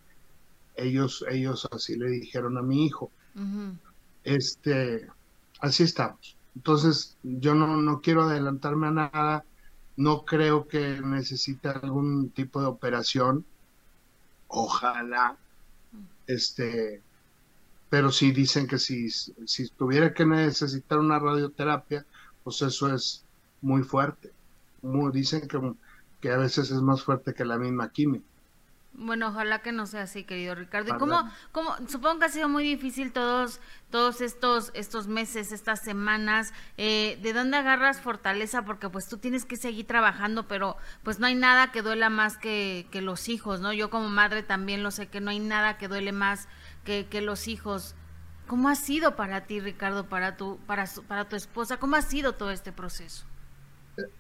Ellos, ellos así le dijeron a mi hijo. Este, así estamos. Entonces, yo no, no quiero adelantarme a nada, no creo que necesite algún tipo de operación, ojalá, este, pero sí dicen que si, si tuviera que necesitar una radioterapia, pues eso es muy fuerte. Dicen que, que a veces es más fuerte que la misma química. Bueno, ojalá que no sea así, querido Ricardo. ¿Y cómo, cómo, supongo que ha sido muy difícil todos, todos estos, estos meses, estas semanas, eh, ¿de dónde agarras fortaleza? Porque pues tú tienes que seguir trabajando, pero pues no hay nada que duela más que, que los hijos, ¿no? Yo como madre también lo sé, que no hay nada que duele más que, que los hijos. ¿Cómo ha sido para ti, Ricardo, para tu, para, para tu esposa? ¿Cómo ha sido todo este proceso?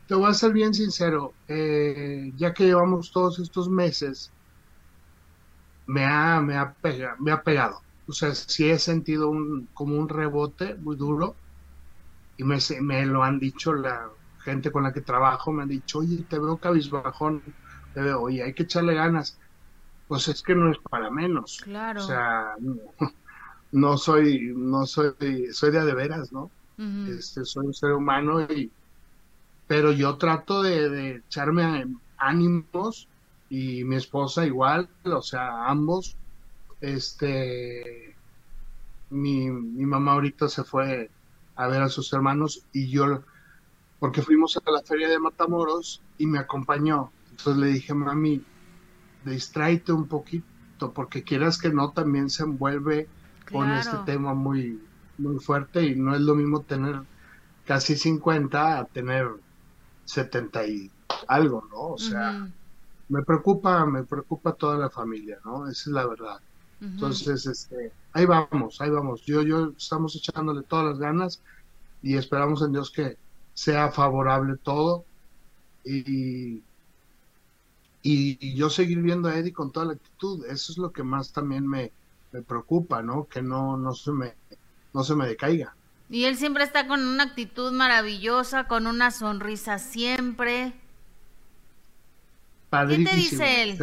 Te voy a ser bien sincero, eh, ya que llevamos todos estos meses, me ha, me ha, me ha pegado. O sea, sí he sentido un, como un rebote muy duro y me, me lo han dicho la gente con la que trabajo, me han dicho, oye, te veo cabizbajón, te veo, oye, hay que echarle ganas. Pues es que no es para menos. Claro. O sea, no, soy, no soy, soy de de veras, ¿no? este, soy un ser humano y, pero yo trato de, de echarme ánimos y mi esposa igual, o sea, ambos. Este, mi, mi mamá ahorita se fue a ver a sus hermanos y yo, porque fuimos a la feria de Matamoros y me acompañó. Entonces le dije, mami, distráete un poquito, porque quieras que no, también se envuelve con este tema muy, muy fuerte y no es lo mismo tener casi 50 a tener 70 y algo, ¿no? O sea, me preocupa, me preocupa toda la familia, ¿no? Esa es la verdad. Entonces, este, ahí vamos, ahí vamos. Yo, yo estamos echándole todas las ganas y esperamos en Dios que sea favorable todo y, y, yo seguir viendo a Eddie con toda la actitud. Eso es lo que más también me, me preocupa, ¿no? Que no, no se me, no se me decaiga. Y él siempre está con una actitud maravillosa, con una sonrisa siempre. ¿Qué te dice él?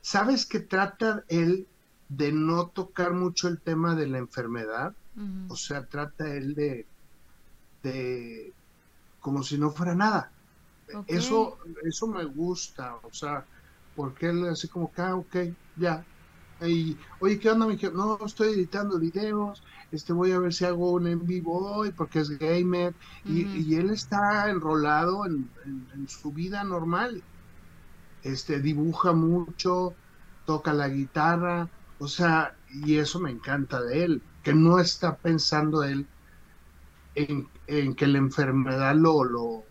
¿Sabes que trata él de no tocar mucho el tema de la enfermedad? O sea, trata él de, de como si no fuera nada. Eso, eso me gusta, o sea, porque él así como que, ah, ok, ya. Y, Oye, ¿qué onda? Me no, estoy editando videos, este voy a ver si hago un en vivo hoy porque es gamer y, él está enrolado en, su vida normal. Este dibuja mucho toca la guitarra o sea y eso me encanta de él que no está pensando él en, que la enfermedad lo lo,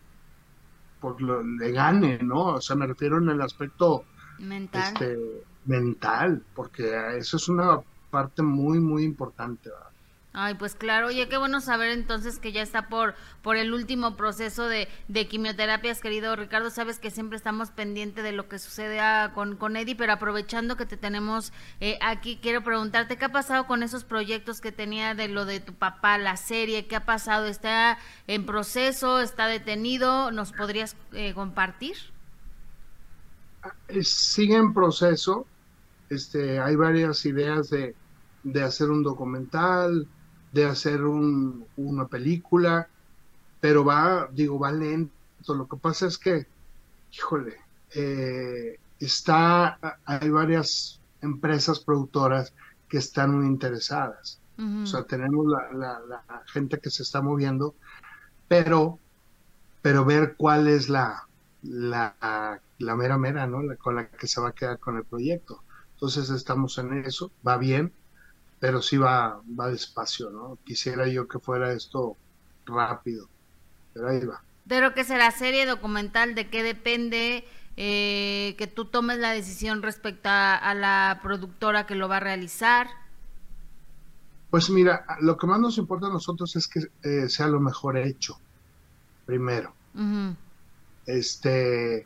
por lo le gane no o sea me refiero en el aspecto mental. este, mental porque eso es una parte muy muy importante. Ay, pues claro, oye, qué bueno saber entonces que ya está por, por el último proceso de, de quimioterapias, querido Ricardo. Sabes que siempre estamos pendientes de lo que sucede con, con Eddie, pero aprovechando que te tenemos eh, aquí, quiero preguntarte, ¿qué ha pasado con esos proyectos que tenía de lo de tu papá, la serie? ¿Qué ha pasado? ¿Está en proceso? ¿Está detenido? ¿Nos podrías eh, compartir? Sigue en proceso. Este, hay varias ideas de, de hacer un documental, de hacer un, una película, pero va, digo, va lento. Lo que pasa es que, híjole, eh, está, hay varias empresas productoras que están muy interesadas. O sea, tenemos la, la, gente que se está moviendo, pero, pero ver cuál es la, la, la mera mera, ¿no? La, con la que se va a quedar con el proyecto. Entonces estamos en eso, va bien, pero sí va, va despacio, ¿no? Quisiera yo que fuera esto rápido, pero ahí va. ¿Pero qué será serie documental? ¿De qué depende? eh, que tú tomes la decisión respecto a, la productora que lo va a realizar? Pues mira, lo que más nos importa a nosotros es que eh, sea lo mejor hecho, primero. Este,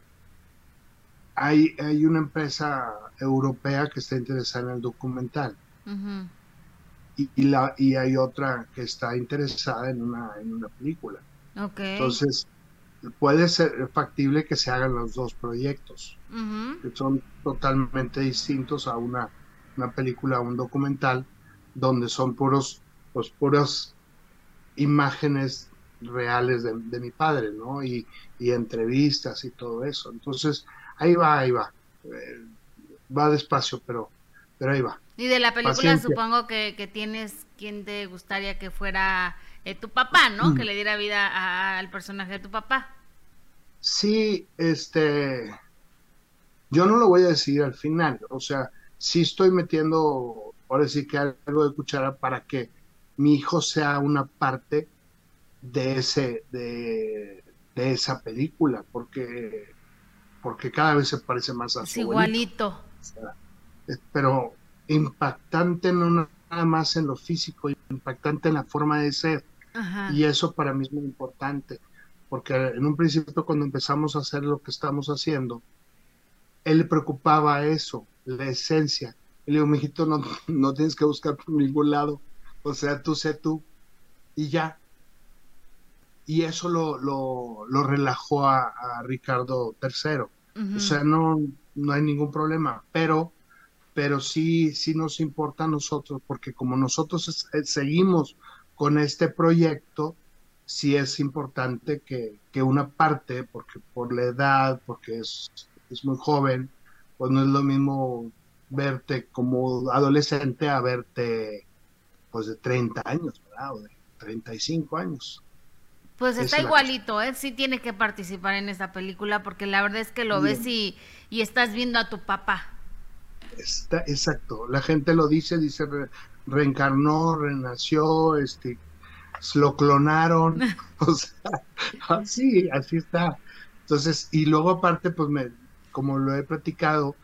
hay, hay una empresa europea que está interesada en el documental. y, y, la, y hay otra que está interesada en una, en una película. Entonces, puede ser factible que se hagan los dos proyectos, que son totalmente distintos a una, una película, un documental, donde son puros, pues puras imágenes reales de, mi padre, ¿no? Y, entrevistas y todo eso. Entonces, ahí va, ahí va. Eh, va despacio, pero, pero ahí va. Y de la película supongo que, que tienes quien te gustaría que fuera eh, tu papá, ¿no? Mm. Que le diera vida al personaje de tu papá. Sí, este, yo no lo voy a decir al final, o sea, sí estoy metiendo, ahora sí que algo de cuchara para que mi hijo sea una parte de ese, de, esa película, porque, porque cada vez se parece más a su igualito. pero impactante no nada más en lo físico, impactante en la forma de ser. Y eso para mí es muy importante, porque en un principio cuando empezamos a hacer lo que estamos haciendo, él le preocupaba eso, la esencia. Y le digo, mijito, no, no tienes que buscar por ningún lado, o sea, tú sé tú, y ya. Y eso lo, lo, relajó a, Ricardo III. O sea, no, no hay ningún problema, pero, pero sí, sí nos importa a nosotros, porque como nosotros seguimos con este proyecto sí es importante que, una parte, porque por la edad, porque es, es, muy joven, pues no es lo mismo verte como adolescente a verte pues de 30 años, ¿verdad? O de 35 años. Pues está igualito, ¿eh? Sí tiene que participar en esta película porque la verdad es que lo ves y, y, estás viendo a tu papá. Está, exacto, la gente lo dice, dice, reencarnó, renació, este, lo clonaron, o sea, así, así está. Entonces, y luego aparte, pues me, como lo he platicado,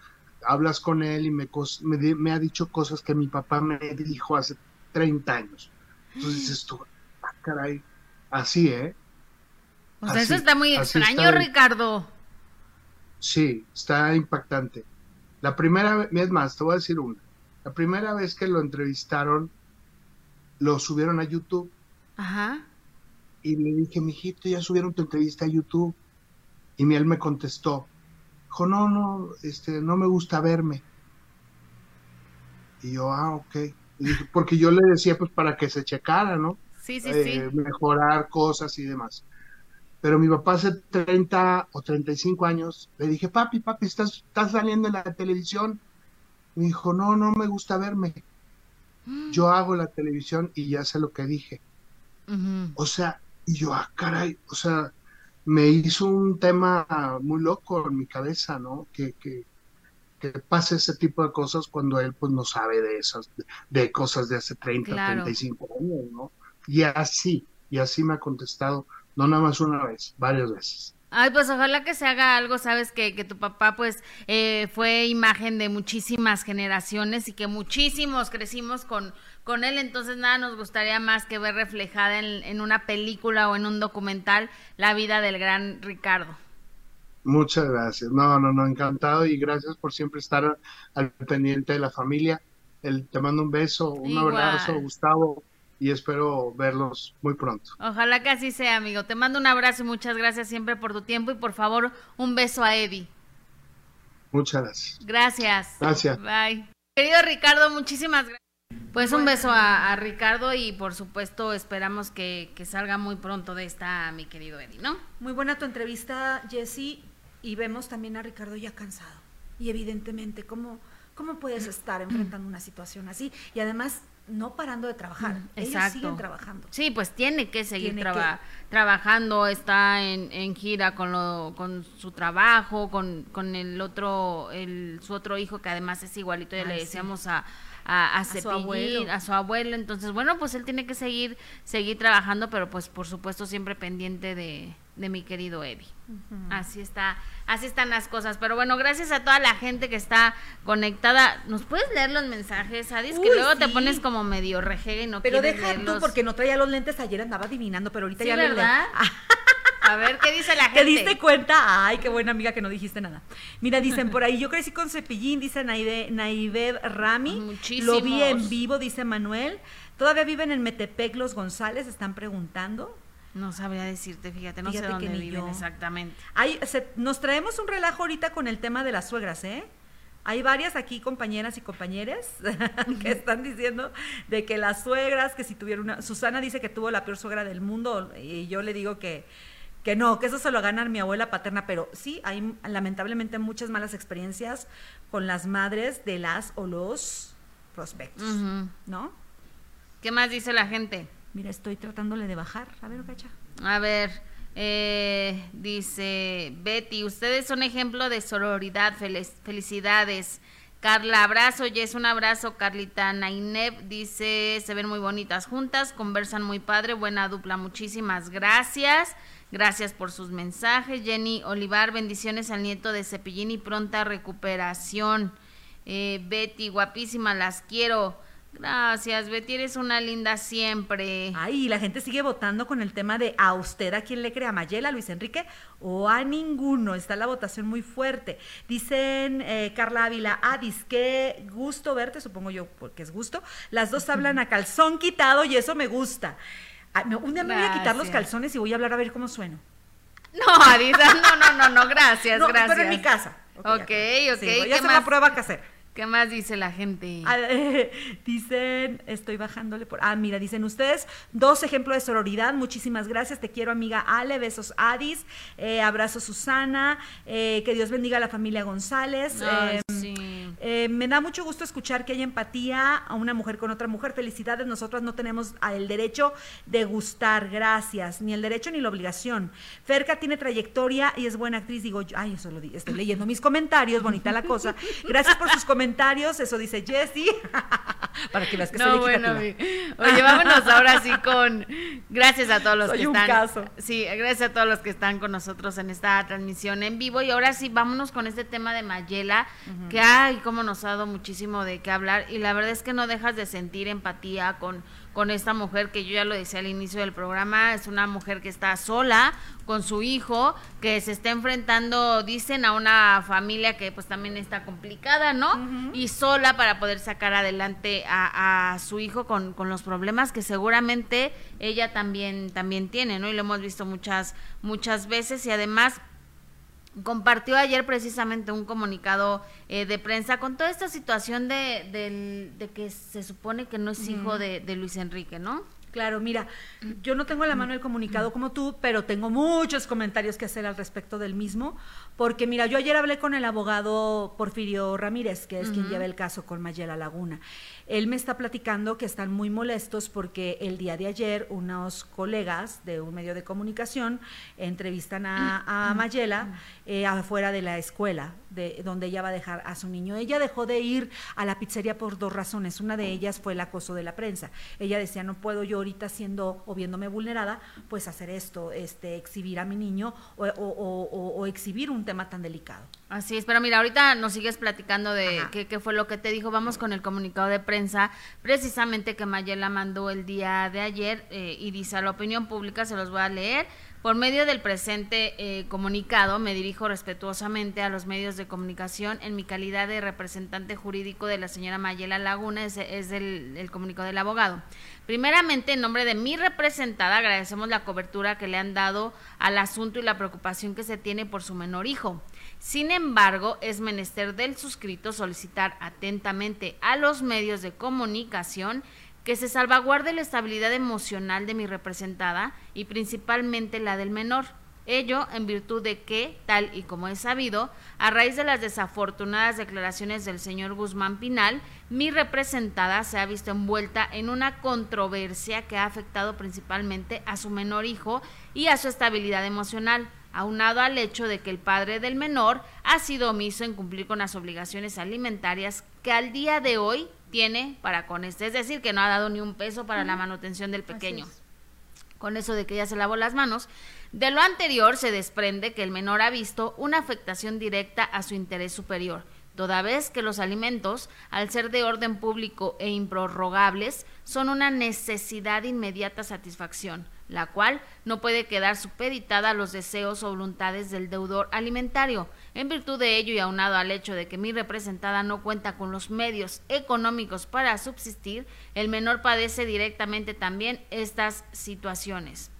hablas con él y me, me, ha dicho cosas que mi papá me dijo hace 30 años. Entonces dices tú, ah, caray, así, ¿eh? Pues eso está muy extraño, Ricardo. Sí, está impactante. La primera vez, es más, te voy a decir una. La primera vez que lo entrevistaron, lo subieron a YouTube. Ajá. Y le dije, mijito, ya subieron tu entrevista a YouTube. Y él me contestó, dijo, no, no, este, no me gusta verme. Y yo, ah, ok. porque yo le decía, pues, para que se checara, ¿no? Sí. Eh, mejorar cosas y demás. Pero mi papá hace 30 o 35 años, le dije, papi, papi, estás, estás saliendo en la televisión. Me dijo, no, no me gusta verme. Mm. Yo hago la televisión y ya sé lo que dije. O sea, y yo, ah, caray, o sea, me hizo un tema muy loco en mi cabeza, ¿no? Que, que, que pase ese tipo de cosas cuando él pues no sabe de esas, de, cosas de hace 30, 35 años, ¿no? Y así, y así me ha contestado, no nada más una vez, varias veces. Ay, pues ojalá que se haga algo, sabes que, que tu papá pues eh, fue imagen de muchísimas generaciones y que muchísimos crecimos con, con él, entonces nada nos gustaría más que ver reflejada en, en una película o en un documental la vida del gran Ricardo. Muchas gracias, no, no, no, encantado y gracias por siempre estar al pendiente de la familia. El, te mando un beso, un abrazo, Gustavo, y espero verlos muy pronto. Ojalá que así sea, amigo. Te mando un abrazo y muchas gracias siempre por tu tiempo y por favor un beso a Eddie. Muchas gracias. Gracias. Gracias. Bye. Querido Ricardo, muchísimas gracias. Pues un beso a, Ricardo y por supuesto esperamos que, que, salga muy pronto de esta, mi querido Eddie, ¿no? Muy buena tu entrevista, Jessy, y vemos también a Ricardo ya cansado. Y evidentemente, ¿cómo, cómo puedes estar enfrentando una situación así? Y además no parando de trabajar. Mm, Ellos siguen trabajando. Sí, pues tiene que seguir trabajando, está en, en gira con, lo, con su trabajo, con, con el otro, el, su otro hijo que además es igualito, ya le decíamos a, a, a, su abuelo. a su abuelo. Entonces, bueno, pues él tiene que seguir, seguir trabajando, pero pues por supuesto siempre pendiente de, de mi querido Eddie. Así está, así están las cosas. Pero bueno, gracias a toda la gente que está conectada. ¿Nos puedes leer los mensajes, Adis? que luego te pones como medio rejega y no Pero deja tú, porque no traía los lentes ayer, andaba adivinando, pero ahorita ya ¿verdad? A ver, ¿qué dice la gente? ¿Te diste cuenta? Ay, qué buena amiga que no dijiste nada. Mira, dicen por ahí, yo crecí con Cepillín, dice Naide, Rami. Muchísimo. Lo vi en vivo, dice Manuel. Todavía viven en Metepec los González, están preguntando. No sabría decirte, fíjate, no sé dónde viven exactamente. nos traemos un relajo ahorita con el tema de las suegras, ¿eh? Hay varias aquí compañeras y compañeros que están diciendo de que las suegras, que si tuvieron una... Susana dice que tuvo la peor suegra del mundo y yo le digo que, que no, que eso se lo gana mi abuela paterna, pero sí hay lamentablemente muchas malas experiencias con las madres de las o los prospectos, ¿no? ¿Qué más dice la gente? Mira, estoy tratándole de bajar. A ver, Cacha. A ver, eh, dice Betty, ustedes son ejemplo de sororidad. felicidades. Carla, abrazo, y es un abrazo. Carlita Naineb dice, se ven muy bonitas juntas, conversan muy padre, buena dupla, muchísimas gracias. Gracias por sus mensajes. Jenny Olivar, bendiciones al nieto de Cepillín y pronta recuperación. Eh, Betty, guapísima, las quiero. Gracias, Betty, eres una linda siempre. Ay, la gente sigue votando con el tema de a usted a quién le cree, a Mayela, Luis Enrique o a ninguno. Está la votación muy fuerte. Dicen eh, Carla Ávila, Adis, qué gusto verte, supongo yo porque es gusto. Las dos hablan a calzón quitado y eso me gusta. Ah, un día me voy a quitar los calzones y voy a hablar a ver cómo sueno. No, Adis, no, no, no, no, gracias, gracias. Pero en mi casa. Ok, ok. okay. Sí, voy a hacer la prueba casera. ¿Qué más dice la gente? Ah, dicen, estoy bajándole por. Ah, mira, dicen ustedes, dos ejemplos de sororidad. Muchísimas gracias. Te quiero, amiga Ale. Besos, Adis. Eh, abrazo, Susana. Eh, que Dios bendiga a la familia González. Em, sí. Eh, me da mucho gusto escuchar que hay empatía a una mujer con otra mujer. Felicidades. Nosotras no tenemos el derecho de gustar. Gracias. Ni el derecho ni la obligación. Ferca tiene trayectoria y es buena actriz. Digo, ay, eso lo di. Estoy leyendo mis comentarios. Bonita la cosa. Gracias por sus comentarios eso dice Jessie. Para que veas que no, bueno, Oye, vámonos ahora sí con gracias a todos los que están. Sí, gracias a todos los que están con nosotros en esta transmisión en vivo. Y ahora sí, vámonos con este tema de Mayela, que ay, cómo nos ha dado muchísimo de qué hablar. Y la verdad es que no dejas de sentir empatía con con esta mujer que yo ya lo decía al inicio del programa, es una mujer que está sola con su hijo, que se está enfrentando, dicen, a una familia que pues también está complicada, ¿no? Y sola para poder sacar adelante a, a su hijo con, con, los problemas que seguramente ella también, también tiene, ¿no? Y lo hemos visto muchas, muchas veces y además compartió ayer precisamente un comunicado eh, de prensa con toda esta situación de, de, que se supone que no es hijo de, de Luis Enrique, ¿no? Claro, mira, yo no tengo la mano el comunicado como tú, pero tengo muchos comentarios que hacer al respecto del mismo, porque mira, yo ayer hablé con el abogado Porfirio Ramírez, que es quien lleva el caso con Mayela Laguna. Él me está platicando que están muy molestos porque el día de ayer unos colegas de un medio de comunicación entrevistan a, Mayela eh, afuera de la escuela, de donde ella va a dejar a su niño. Ella dejó de ir a la pizzería por dos razones. Una de ellas fue el acoso de la prensa. Ella decía, no puedo yo ahorita siendo o viéndome vulnerada, pues hacer esto, este, exhibir a mi niño o exhibir un tema tan delicado. Así es, pero mira, ahorita nos sigues platicando de qué, fue lo que te dijo. Vamos con el comunicado de prensa, precisamente que Mayela mandó el día de ayer eh, y dice a la opinión pública, se los voy a leer. Por medio del presente eh, comunicado, me dirijo respetuosamente a los medios de comunicación en mi calidad de representante jurídico de la señora Mayela Laguna, es, es el, el, comunicado del abogado. Primeramente, en nombre de mi representada, agradecemos la cobertura que le han dado al asunto y la preocupación que se tiene por su menor hijo. Sin embargo, es menester del suscrito solicitar atentamente a los medios de comunicación que se salvaguarde la estabilidad emocional de mi representada y principalmente la del menor. Ello en virtud de que, tal y como es sabido, a raíz de las desafortunadas declaraciones del señor Guzmán Pinal, mi representada se ha visto envuelta en una controversia que ha afectado principalmente a su menor hijo y a su estabilidad emocional aunado al hecho de que el padre del menor ha sido omiso en cumplir con las obligaciones alimentarias que al día de hoy tiene para con este. Es decir, que no ha dado ni un peso para la manutención del pequeño. Con eso de que ya se lavó las manos. De lo anterior se desprende que el menor ha visto una afectación directa a su interés superior toda vez que los alimentos, al ser de orden público e improrrogables, son una necesidad de inmediata satisfacción, la cual no puede quedar supeditada a los deseos o voluntades del deudor alimentario. En virtud de ello y aunado al hecho de que mi representada no cuenta con los medios económicos para subsistir, el menor padece directamente también estas situaciones.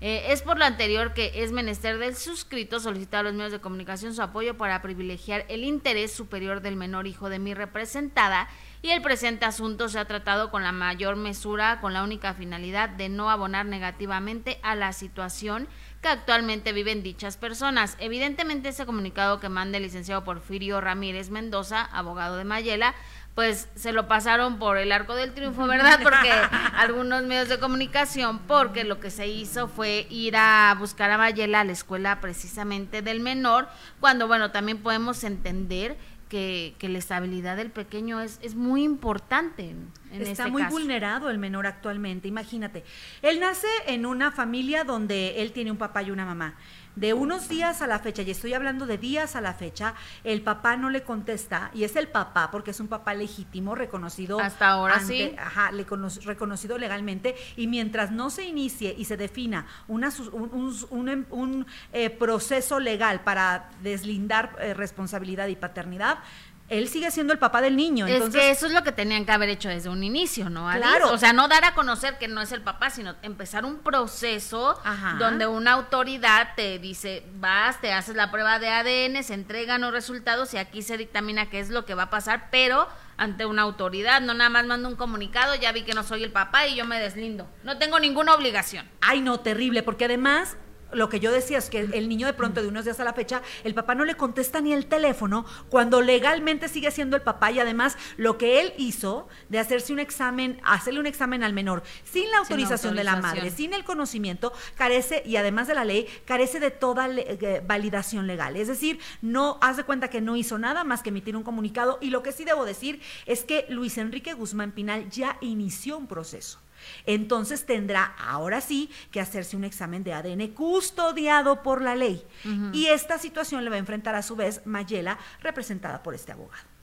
Eh, es por lo anterior que es menester del suscrito solicitar a los medios de comunicación su apoyo para privilegiar el interés superior del menor hijo de mi representada y el presente asunto se ha tratado con la mayor mesura con la única finalidad de no abonar negativamente a la situación que actualmente viven dichas personas. Evidentemente ese comunicado que manda el licenciado Porfirio Ramírez Mendoza, abogado de Mayela, pues se lo pasaron por el arco del triunfo, ¿verdad? Porque algunos medios de comunicación, porque lo que se hizo fue ir a buscar a Mayela a la escuela precisamente del menor, cuando, bueno, también podemos entender que, la estabilidad del pequeño es, es muy importante. En Está este muy vulnerado el menor actualmente, imagínate. Él nace en una familia donde él tiene un papá y una mamá de unos días a la fecha, y estoy hablando de días a la fecha, el papá no le contesta, y es el papá, porque es un papá legítimo, reconocido. Hasta ahora sí. Ajá, le reconocido legalmente, y mientras no se inicie y se defina una, un, un, eh, proceso legal para deslindar eh, responsabilidad y paternidad, él sigue siendo el papá del niño. Es que eso es lo que tenían que haber hecho desde un inicio, ¿no? Claro. O sea, no dar a conocer que no es el papá, sino empezar un proceso donde una autoridad te dice, vas, te haces la prueba de ADN, se entregan los resultados y aquí se dictamina qué es lo que va a pasar, pero ante una autoridad, no nada más mando un comunicado, ya vi que no soy el papá y yo me deslindo. No tengo ninguna obligación. Ay, no, terrible, porque además lo que yo decía es que el niño de pronto de unos días a la fecha, el papá no le contesta ni el teléfono cuando legalmente sigue siendo el papá y además lo que él hizo de hacerse un examen, hacerle un examen al menor sin la autorización, de la madre, sin el conocimiento, carece y además de la ley, carece de toda eh, validación legal. Es decir, no hace cuenta que no hizo nada más que emitir un comunicado y lo que sí debo decir es que Luis Enrique Guzmán Pinal ya inició un proceso. Entonces tendrá ahora sí que hacerse un examen de ADN custodiado por la ley. Y esta situación le va a enfrentar a su vez Mayela, representada por este abogado.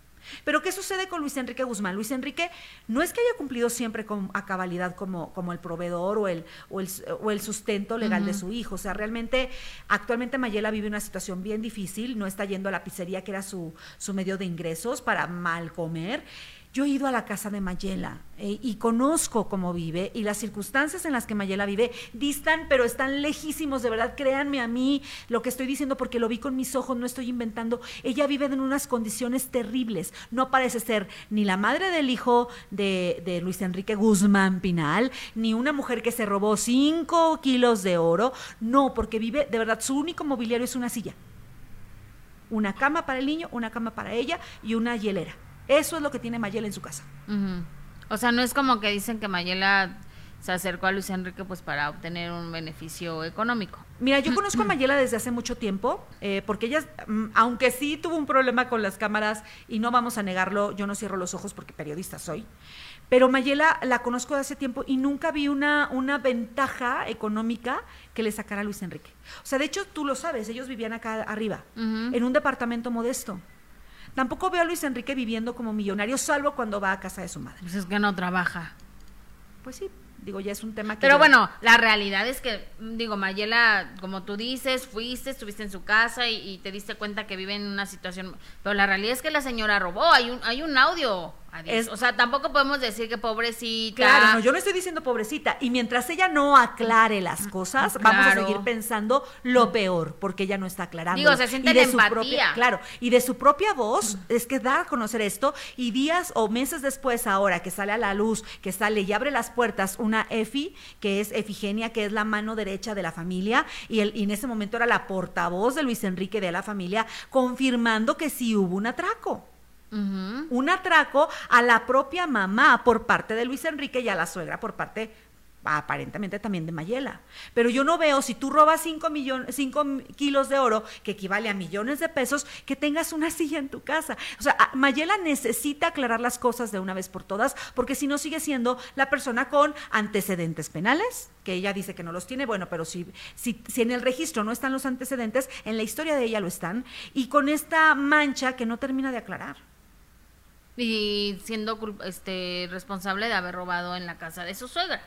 Pero ¿qué sucede con Luis Enrique Guzmán? Luis Enrique no es que haya cumplido siempre con, a cabalidad como, como el proveedor o el, o el, sustento legal de su hijo. O sea, realmente actualmente Mayela vive una situación bien difícil, no está yendo a la pizzería que era su, su medio de ingresos para mal comer yo he ido a la casa de Mayela eh, y conozco cómo vive y las circunstancias en las que Mayela vive distan, pero están lejísimos, de verdad, créanme a mí lo que estoy diciendo porque lo vi con mis ojos, no estoy inventando. Ella vive en unas condiciones terribles, no parece ser ni la madre del hijo de, de Luis Enrique Guzmán Pinal, ni una mujer que se robó cinco kilos de oro, no, porque vive, de verdad, su único mobiliario es una silla. Una cama para el niño, una cama para ella y una hielera. Eso es lo que tiene Mayela en su casa. O sea, no es como que dicen que Mayela se acercó a Luis Enrique pues para obtener un beneficio económico. Mira, yo conozco a Mayela desde hace mucho tiempo, eh, porque ella, mm, aunque sí tuvo un problema con las cámaras, y no vamos a negarlo, yo no cierro los ojos porque periodista soy, pero Mayela la conozco de hace tiempo y nunca vi una, una ventaja económica que le sacara a Luis Enrique. O sea, de hecho, tú lo sabes, ellos vivían acá arriba, en un departamento modesto. Tampoco veo a Luis Enrique viviendo como millonario, salvo cuando va a casa de su madre. Pues es que no trabaja. Pues sí, digo, ya es un tema que... Pero bueno, la realidad es que, digo, Mayela, como tú dices, fuiste, estuviste en su casa y, te diste cuenta que vive en una situación... Pero la realidad es que la señora robó, hay un, hay un audio o sea, tampoco podemos decir que pobrecita. Claro, no, yo no estoy diciendo pobrecita. Y mientras ella no aclare las cosas, vamos a seguir pensando lo peor, porque ella no está aclarando. Digo, se siente de empatía. propia, Claro, y de su propia voz es que da a conocer esto. Y días o meses después, ahora que sale a la luz, que sale y abre las puertas una Efi, que es Efigenia, que es la mano derecha de la familia, y, el, y en ese momento era la portavoz de Luis Enrique de la familia, confirmando que sí hubo un atraco. Un atraco a la propia mamá por parte de Luis Enrique y a la suegra por parte aparentemente también de Mayela. Pero yo no veo, si tú robas 5 kilos de oro, que equivale a millones de pesos, que tengas una silla en tu casa. O sea, Mayela necesita aclarar las cosas de una vez por todas, porque si no sigue siendo la persona con antecedentes penales, que ella dice que no los tiene, bueno, pero si, si, si en el registro no están los antecedentes, en la historia de ella lo están, y con esta mancha que no termina de aclarar. Y siendo este, responsable de haber robado en la casa de su suegra.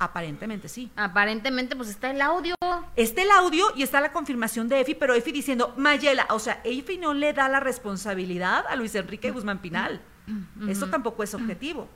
Aparentemente sí. Aparentemente, pues está el audio. Está el audio y está la confirmación de Efi, pero Efi diciendo, Mayela, o sea, Efi no le da la responsabilidad a Luis Enrique Guzmán Pinal. Eso tampoco es objetivo.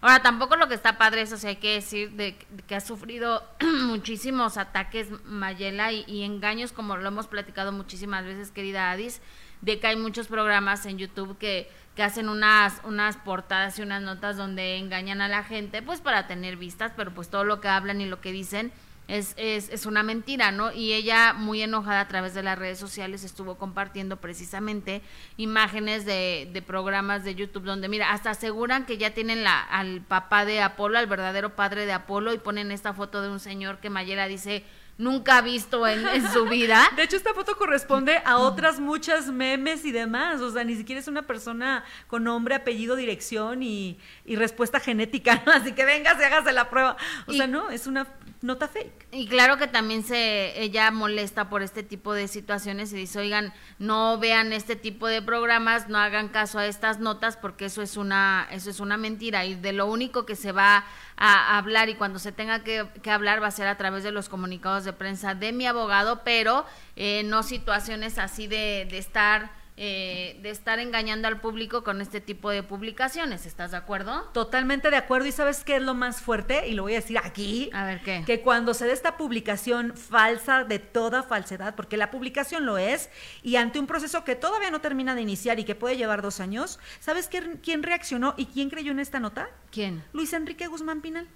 Ahora, tampoco lo que está padre, eso sí hay que decir, de, que ha sufrido muchísimos ataques Mayela y, y, engaños, como lo hemos platicado muchísimas veces, querida Adis, de que hay muchos programas en YouTube que que hacen unas, unas portadas y unas notas donde engañan a la gente, pues para tener vistas, pero pues todo lo que hablan y lo que dicen es, es, es una mentira, ¿no? Y ella, muy enojada a través de las redes sociales, estuvo compartiendo precisamente imágenes de, de programas de YouTube donde, mira, hasta aseguran que ya tienen la, al papá de Apolo, al verdadero padre de Apolo, y ponen esta foto de un señor que Mayela dice nunca ha visto en, su vida. De hecho, esta foto corresponde a otras muchas memes y demás. O sea, ni siquiera es una persona con nombre, apellido, dirección y, respuesta genética. Así que venga, se hágase la prueba. O sea, no, es una nota fake. Y claro que también se ella molesta por este tipo de situaciones y dice, oigan, no vean este tipo de programas, no hagan caso a estas notas porque eso es una, eso es una mentira. Y de lo único que se va a hablar y cuando se tenga que, que hablar va a ser a través de los comunicados de prensa de mi abogado, pero eh, no situaciones así de, de estar eh, de estar engañando al público con este tipo de publicaciones. ¿Estás de acuerdo? Totalmente de acuerdo. ¿Y sabes qué es lo más fuerte? Y lo voy a decir aquí. A ver qué. Que cuando se dé esta publicación falsa de toda falsedad, porque la publicación lo es, y ante un proceso que todavía no termina de iniciar y que puede llevar dos años, ¿sabes quién reaccionó y quién creyó en esta nota? ¿Quién? Luis Enrique Guzmán Pinal.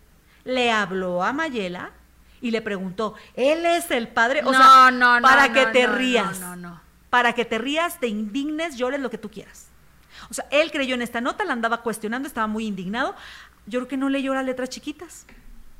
Le habló a Mayela y le preguntó, ¿él es el padre? O sea, no, para que te rías. No, no, no para que te rías, te indignes, llores lo que tú quieras. O sea, él creyó en esta nota, la andaba cuestionando, estaba muy indignado. Yo creo que no leyó las letras chiquitas.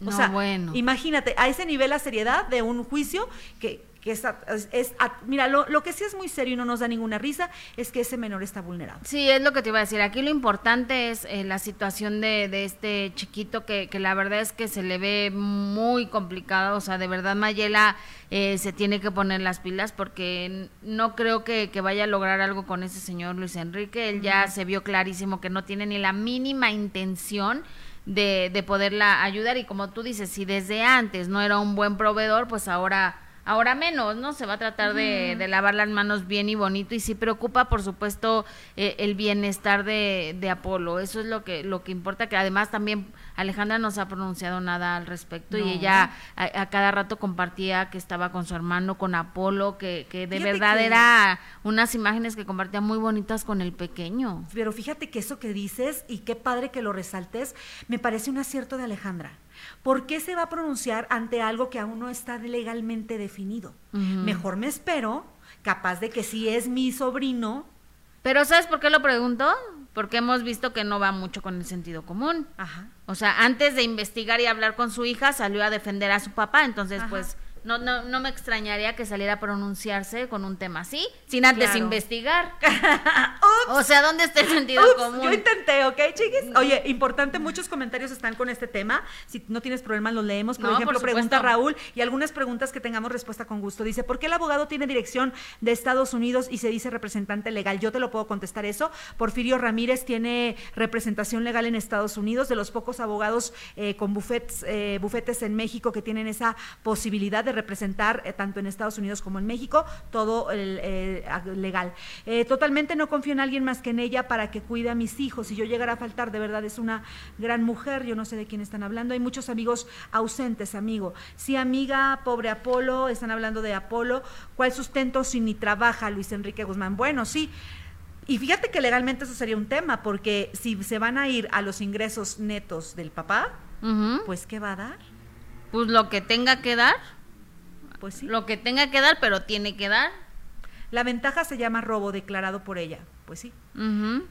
O sea, bueno. imagínate, a ese nivel la seriedad de un juicio que, que es, es, mira, lo, lo, que sí es muy serio y no nos da ninguna risa es que ese menor está vulnerado. Sí, es lo que te iba a decir. Aquí lo importante es eh, la situación de, de este chiquito que, que, la verdad es que se le ve muy complicado. O sea, de verdad Mayela eh, se tiene que poner las pilas porque no creo que, que, vaya a lograr algo con ese señor Luis Enrique. Él ya se vio clarísimo que no tiene ni la mínima intención. De, de poderla ayudar y como tú dices, si desde antes no era un buen proveedor, pues ahora ahora menos, ¿no? Se va a tratar de, de, lavar las manos bien y bonito y sí preocupa, por supuesto, eh, el bienestar de, de, Apolo. Eso es lo que, lo que importa, que además también Alejandra no se ha pronunciado nada al respecto y ella a, cada rato compartía que estaba con su hermano, con Apolo, que, que de verdad era unas imágenes que compartía muy bonitas con el pequeño. Pero fíjate que eso que dices y qué padre que lo resaltes, me parece un acierto de Alejandra ¿Por qué se va a pronunciar ante algo que aún no está legalmente definido? Mejor me espero, capaz de que si es mi sobrino. Pero ¿sabes por qué lo pregunto? Porque hemos visto que no va mucho con el sentido común. Ajá. O sea, antes de investigar y hablar con su hija, salió a defender a su papá, entonces pues no, no, no me extrañaría que saliera a pronunciarse con un tema así, sin antes investigar. o sea, ¿dónde está el sentido común? Yo intenté, ¿ok, chiquis? Oye, importante, muchos comentarios están con este tema. Si no tienes problemas, los leemos. Por ejemplo, pregunta Raúl y algunas preguntas que tengamos respuesta con gusto. Dice, ¿por qué el abogado tiene dirección de Estados Unidos y se dice representante legal? Yo te lo puedo contestar eso. Porfirio Ramírez tiene representación legal en Estados Unidos, de los pocos abogados eh, con bufetes, eh, bufetes en México que tienen esa posibilidad de representar eh, tanto en Estados Unidos como en México, todo el, eh, legal. Eh, totalmente no confío en alguien más que en ella para que cuide a mis hijos. Si yo llegara a faltar, de verdad es una gran mujer, yo no sé de quién están hablando. Hay muchos amigos ausentes, amigo. Sí, amiga, pobre Apolo, están hablando de Apolo. ¿Cuál sustento si ni trabaja Luis Enrique Guzmán? Bueno, sí. Y fíjate que legalmente eso sería un tema, porque si se van a ir a los ingresos netos del papá, pues ¿qué va a dar? Pues lo que tenga que dar. Pues Lo que tenga que dar, pero tiene que dar. La ventaja se llama robo declarado por ella. Pues sí.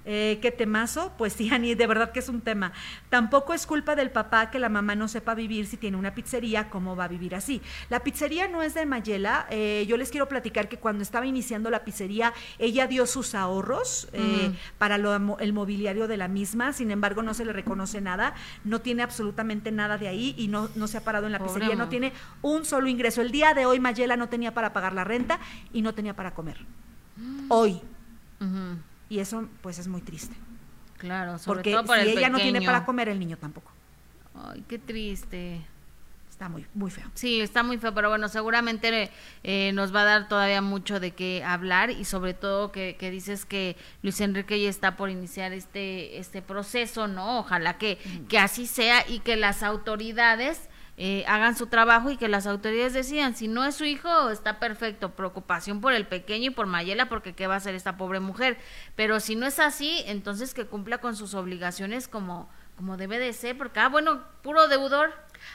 Eh, ¿Qué temazo? Pues sí, Ani, de verdad que es un tema. Tampoco es culpa del papá que la mamá no sepa vivir si tiene una pizzería, ¿cómo va a vivir así? La pizzería no es de Mayela. Eh, yo les quiero platicar que cuando estaba iniciando la pizzería, ella dio sus ahorros eh, para el mobiliario de la misma, sin embargo, no se le reconoce nada, no tiene absolutamente nada de ahí y no, no se ha parado en la pizzería, no tiene un solo ingreso. El día de hoy, Mayela no tenía para pagar la renta y no tenía para comer. Mm. Hoy. Y eso pues es muy triste. Claro, sobre Porque todo si ella no tiene para comer, el niño tampoco. Ay, qué triste. Está muy, muy feo. Sí, está muy feo, pero bueno, seguramente eh, nos va a dar todavía mucho de qué hablar y sobre todo que, que, dices que Luis Enrique ya está por iniciar este, este proceso, ¿no? Ojalá que, que así sea y que las autoridades eh, hagan su trabajo y que las autoridades decidan. Si no es su hijo, está perfecto. Preocupación por el pequeño y por Mayela, porque qué va a hacer esta pobre mujer. Pero si no es así, entonces que cumpla con sus obligaciones como, como debe de ser, porque, ah, bueno, puro deudor.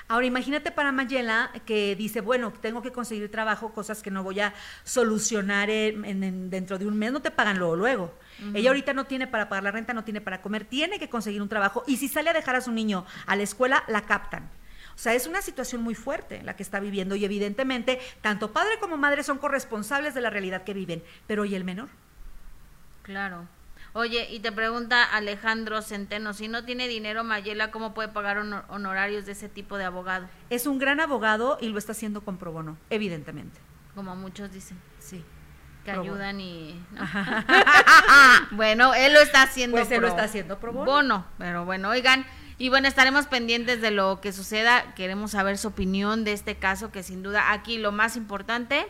Ahora imagínate para Mayela que dice, bueno, tengo que conseguir trabajo, cosas que no voy a solucionar en, dentro de un mes, no te pagan luego, luego. Ella ahorita no tiene para pagar la renta, no tiene para comer, tiene que conseguir un trabajo y si sale a dejar a su niño a la escuela, la captan. O sea, es una situación muy fuerte la que está viviendo y evidentemente tanto padre como madre son corresponsables de la realidad que viven. Pero ¿y el menor? Claro. Oye, y te pregunta Alejandro Centeno, si no tiene dinero Mayela, ¿cómo puede pagar honorarios de ese tipo de abogado? Es un gran abogado y lo está haciendo con pro bono, evidentemente. Como muchos dicen. Sí. Que ayudan y... bueno, él lo está haciendo Pues él lo está haciendo pro bono. Pero bueno, oigan, y bueno, estaremos pendientes de lo que suceda. Queremos saber su opinión de este caso, que sin duda aquí lo más importante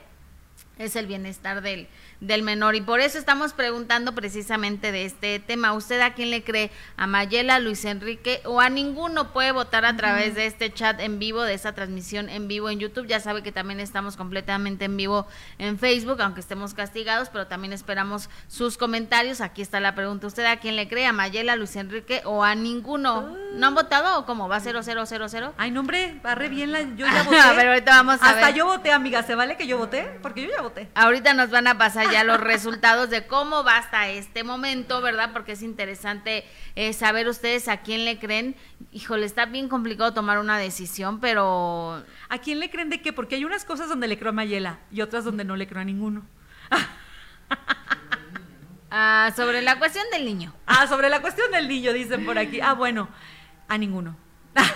es el bienestar del, del menor. Y por eso estamos preguntando precisamente de este tema. ¿Usted a quién le cree? ¿A Mayela, Luis Enrique o a ninguno? Puede votar a través de este chat en vivo, de esta transmisión en vivo en YouTube. Ya sabe que también estamos completamente en vivo en Facebook, aunque estemos castigados, pero también esperamos sus comentarios. Aquí está la pregunta. ¿Usted a quién le cree? ¿A Mayela, Luis Enrique o a ninguno? ¿No han votado o cómo? ¿Va 0 0 0 0? Ay, no, hombre, barre bien la. Yo ya voté. pero ahorita vamos a Hasta yo voté, amiga. ¿Se vale que yo voté? Porque yo ya voté. Ahorita nos van a pasar ya los resultados de cómo va hasta este momento, ¿verdad? Porque es interesante eh, saber ustedes a quién le creen. Híjole, está bien complicado tomar una decisión, pero... ¿A quién le creen de qué? Porque hay unas cosas donde le creo a Mayela y otras donde no le creo a ninguno. ah, sobre la cuestión del niño. Ah, sobre la cuestión del niño, dicen por aquí. Ah, bueno, a ninguno.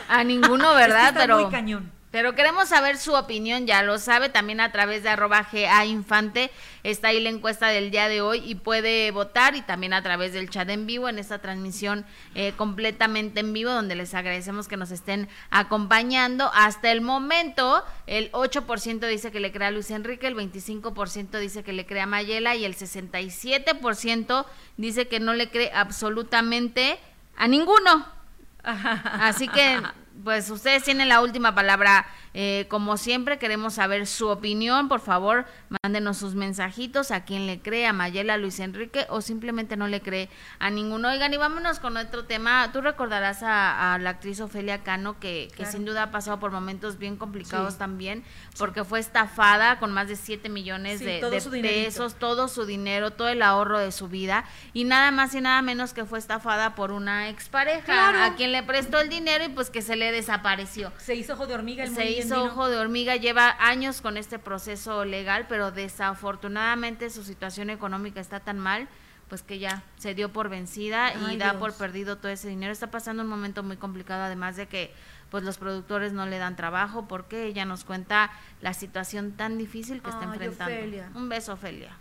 a ninguno, ¿verdad? Pero... Muy cañón. Pero queremos saber su opinión, ya lo sabe, también a través de arroba GA Infante, está ahí la encuesta del día de hoy y puede votar y también a través del chat en vivo en esta transmisión eh, completamente en vivo donde les agradecemos que nos estén acompañando. Hasta el momento el 8% dice que le crea a Luis Enrique, el 25% dice que le crea a Mayela y el 67% dice que no le cree absolutamente a ninguno. Así que pues ustedes tienen la última palabra. Eh, como siempre, queremos saber su opinión. Por favor, mándenos sus mensajitos a quien le cree, a Mayela, Luis Enrique, o simplemente no le cree a ninguno. Oigan, y vámonos con otro tema. Tú recordarás a, la actriz Ofelia Cano, que, sin duda ha pasado por momentos bien complicados también, porque fue estafada con más de 7 millones de, pesos, todo su dinero, todo el ahorro de su vida, y nada más y nada menos que fue estafada por una expareja, a quien le prestó el dinero y pues que se le desapareció. Se hizo ojo de hormiga. El se hizo ojo de hormiga, lleva años con este proceso legal, pero desafortunadamente su situación económica está tan mal pues que ya se dio por vencida y da por perdido todo ese dinero. Está pasando un momento muy complicado, además de que pues los productores no le dan trabajo porque ella nos cuenta la situación tan difícil que está enfrentando. Un beso, Ofelia.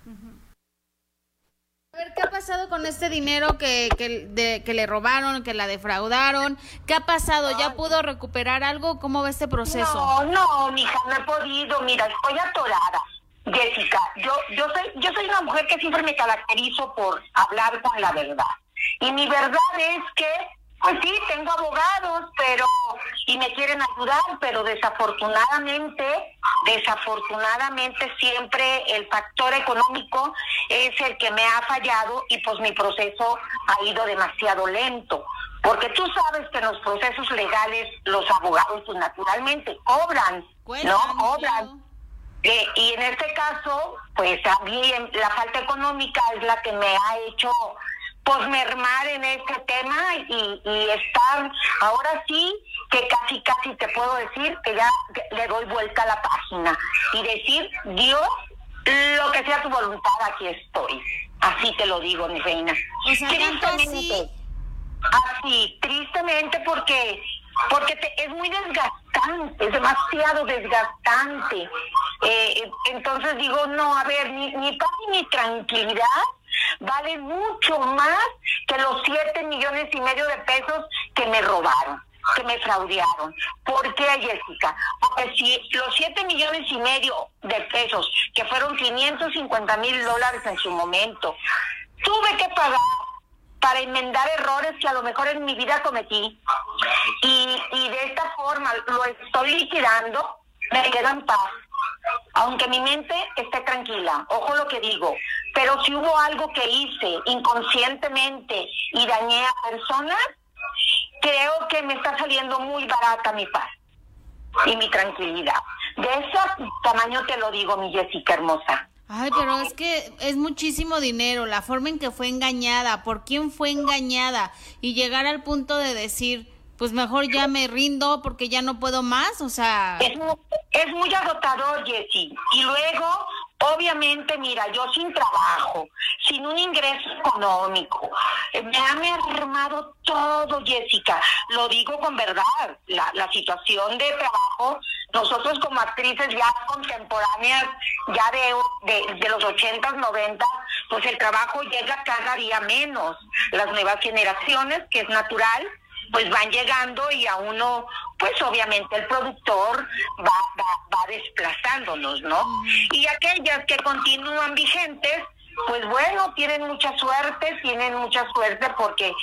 A ver, ¿qué ha pasado con este dinero que, que, que le robaron, que la defraudaron? ¿Qué ha pasado? ¿Ya pudo recuperar algo? ¿Cómo va este proceso? No, no, mija, no he podido. Mira, estoy atorada. Jessica, yo, yo, soy, yo soy una mujer que siempre me caracterizo por hablar con la verdad. Y mi verdad es que pues sí, tengo abogados, pero y me quieren ayudar, pero desafortunadamente, desafortunadamente siempre el factor económico es el que me ha fallado y pues mi proceso ha ido demasiado lento. Porque tú sabes que en los procesos legales los abogados pues, naturalmente cobran, ¿no? Cobran. Eh, y en este caso, pues a mí la falta económica es la que me ha hecho pues mermar en este tema y, y estar ahora sí que casi casi te puedo decir que ya le doy vuelta a la página y decir Dios lo que sea tu voluntad aquí estoy así te lo digo mi reina. Tristemente así tristemente porque porque es muy desgastante, es demasiado desgastante. Eh, entonces digo, no, a ver, ni, ni paz ni tranquilidad vale mucho más que los siete millones y medio de pesos que me robaron que me fraudearon. ¿Por qué, Jessica? Porque si los siete millones y medio de pesos, que fueron 550 mil dólares en su momento, tuve que pagar para enmendar errores que a lo mejor en mi vida cometí y, y de esta forma lo estoy liquidando, me quedo en paz. Aunque mi mente esté tranquila, ojo lo que digo, pero si hubo algo que hice inconscientemente y dañé a personas, creo que me está saliendo muy barata mi paz y mi tranquilidad. De ese tamaño te lo digo, mi Jessica hermosa. Ay, pero es que es muchísimo dinero, la forma en que fue engañada, por quién fue engañada y llegar al punto de decir, pues mejor ya me rindo porque ya no puedo más, o sea... Es, es muy agotador, Jessie. Y luego Obviamente, mira, yo sin trabajo, sin un ingreso económico, eh, me ha mermado todo, Jessica. Lo digo con verdad. La, la situación de trabajo, nosotros como actrices ya contemporáneas, ya de, de, los 80, 90, pues el trabajo llega cada día menos. Las nuevas generaciones, que es natural, pues van llegando y a uno, pues obviamente el productor va, va, va desplazándonos, ¿no? Y aquellas que continúan vigentes, pues bueno, tienen mucha suerte, tienen mucha suerte porque,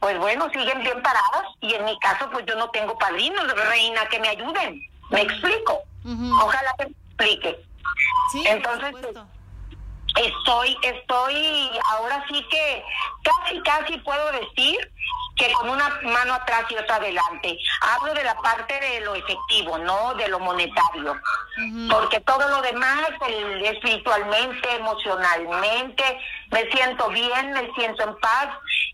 pues bueno, siguen bien paradas y en mi caso, pues yo no tengo padrinos, reina, que me ayuden. ¿Me explico? Ojalá que me explique. Sí, Entonces, estoy, estoy, ahora sí que casi, casi puedo decir que con una mano atrás y otra adelante. Hablo de la parte de lo efectivo, no de lo monetario. Porque todo lo demás, espiritualmente, emocionalmente, me siento bien, me siento en paz.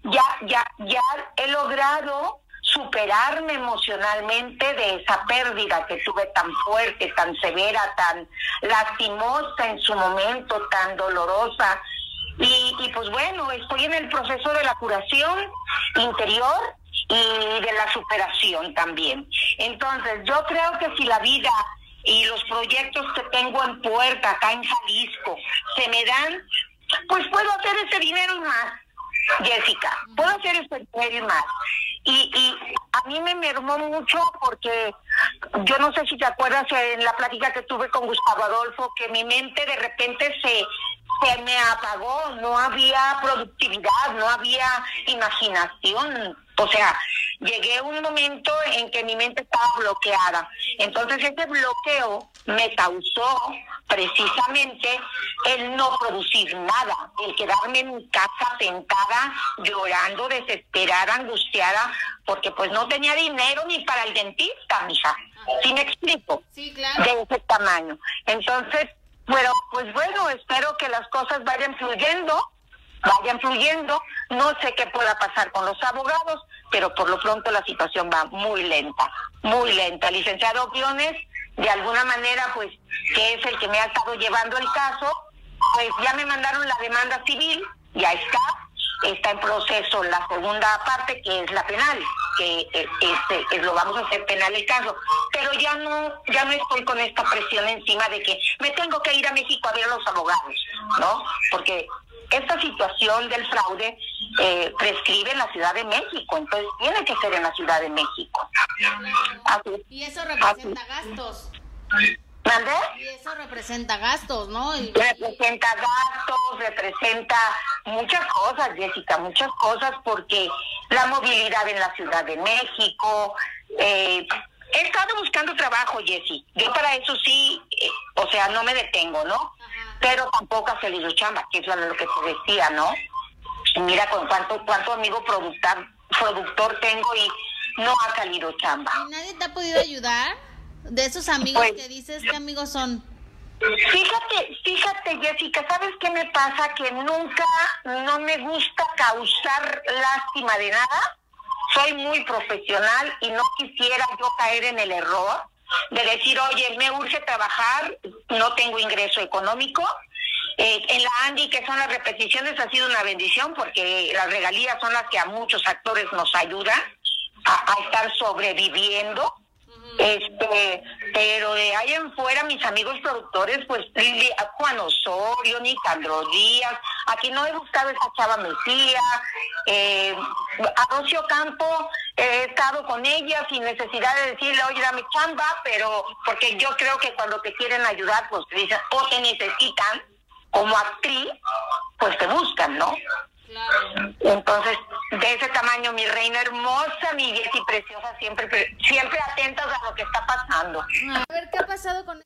Ya, ya, ya he logrado superarme emocionalmente de esa pérdida que tuve tan fuerte, tan severa, tan lastimosa en su momento, tan dolorosa y, y pues bueno, estoy en el proceso de la curación interior y de la superación también. Entonces, yo creo que si la vida y los proyectos que tengo en puerta acá en Jalisco se me dan, pues puedo hacer ese dinero y más, Jessica, puedo hacer ese dinero y más. Y, y a mí me mermó mucho porque yo no sé si te acuerdas en la plática que tuve con Gustavo Adolfo, que mi mente de repente se, se me apagó, no había productividad, no había imaginación. O sea, llegué a un momento en que mi mente estaba bloqueada. Entonces ese bloqueo me causó precisamente el no producir nada, el quedarme en mi casa sentada, llorando, desesperada, angustiada, porque pues no tenía dinero ni para el dentista, mija. ¿Sí me explico? Sí, claro. De ese tamaño. Entonces, pero pues bueno, espero que las cosas vayan fluyendo, vayan fluyendo. No sé qué pueda pasar con los abogados, pero por lo pronto la situación va muy lenta, muy lenta. Licenciado Guiones, de alguna manera, pues, que es el que me ha estado llevando el caso, pues ya me mandaron la demanda civil, ya está, está en proceso la segunda parte que es la penal que eh, este lo vamos a hacer penal el caso pero ya no ya no estoy con esta presión encima de que me tengo que ir a México a ver a los abogados no porque esta situación del fraude eh, prescribe en la Ciudad de México entonces tiene que ser en la Ciudad de México y eso representa gastos ¿Mande? Y eso representa gastos, ¿no? Representa gastos, representa muchas cosas, Jessica, muchas cosas, porque la movilidad en la Ciudad de México. Eh, he estado buscando trabajo, Jessy. Yo para eso sí, eh, o sea, no me detengo, ¿no? Pero tampoco ha salido chamba, que es lo que te decía, ¿no? mira con cuánto, cuánto amigo productor, productor tengo y no ha salido chamba. ¿Y nadie te ha podido ayudar? De esos amigos pues, que dices, ¿qué amigos son? Fíjate, fíjate Jessica, ¿sabes qué me pasa? Que nunca, no me gusta causar lástima de nada. Soy muy profesional y no quisiera yo caer en el error de decir, oye, me urge trabajar, no tengo ingreso económico. Eh, en la Andy, que son las repeticiones, ha sido una bendición porque las regalías son las que a muchos actores nos ayudan a, a estar sobreviviendo. Este, pero de ahí en fuera, mis amigos productores, pues Juan Osorio, Nicandro Díaz, aquí no he buscado esa chava Mesía, eh, a Rocio Campo, he estado con ella sin necesidad de decirle, oye, dame chamba, pero porque yo creo que cuando te quieren ayudar, pues te dicen, o te necesitan, como actriz, pues te buscan, ¿no? Entonces, de ese tamaño, mi reina hermosa, mi y preciosa, siempre, siempre atentas a lo que está pasando. A ver qué ha pasado con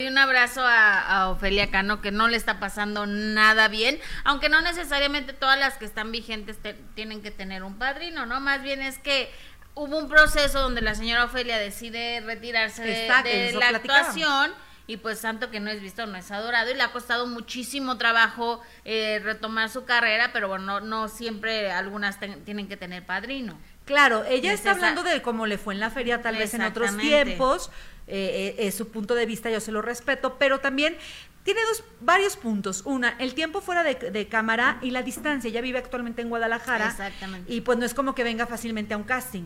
y un abrazo a, Ofelia Cano, que no le está pasando nada bien, aunque no necesariamente todas las que están vigentes tienen que tener un padrino, ¿no? Más bien es que hubo un proceso donde la señora Ofelia decide retirarse de, la actuación y pues santo que no es visto no es adorado y le ha costado muchísimo trabajo eh, retomar su carrera, pero bueno, no, siempre algunas tienen que tener padrino. Claro, ella está hablando de cómo le fue en la feria tal vez en otros tiempos, eh, eh, es su punto de vista, yo se lo respeto, pero también tiene dos, varios puntos. Una, el tiempo fuera de, cámara y la distancia. Ella vive actualmente en Guadalajara. Exactamente. Y pues no es como que venga fácilmente a un casting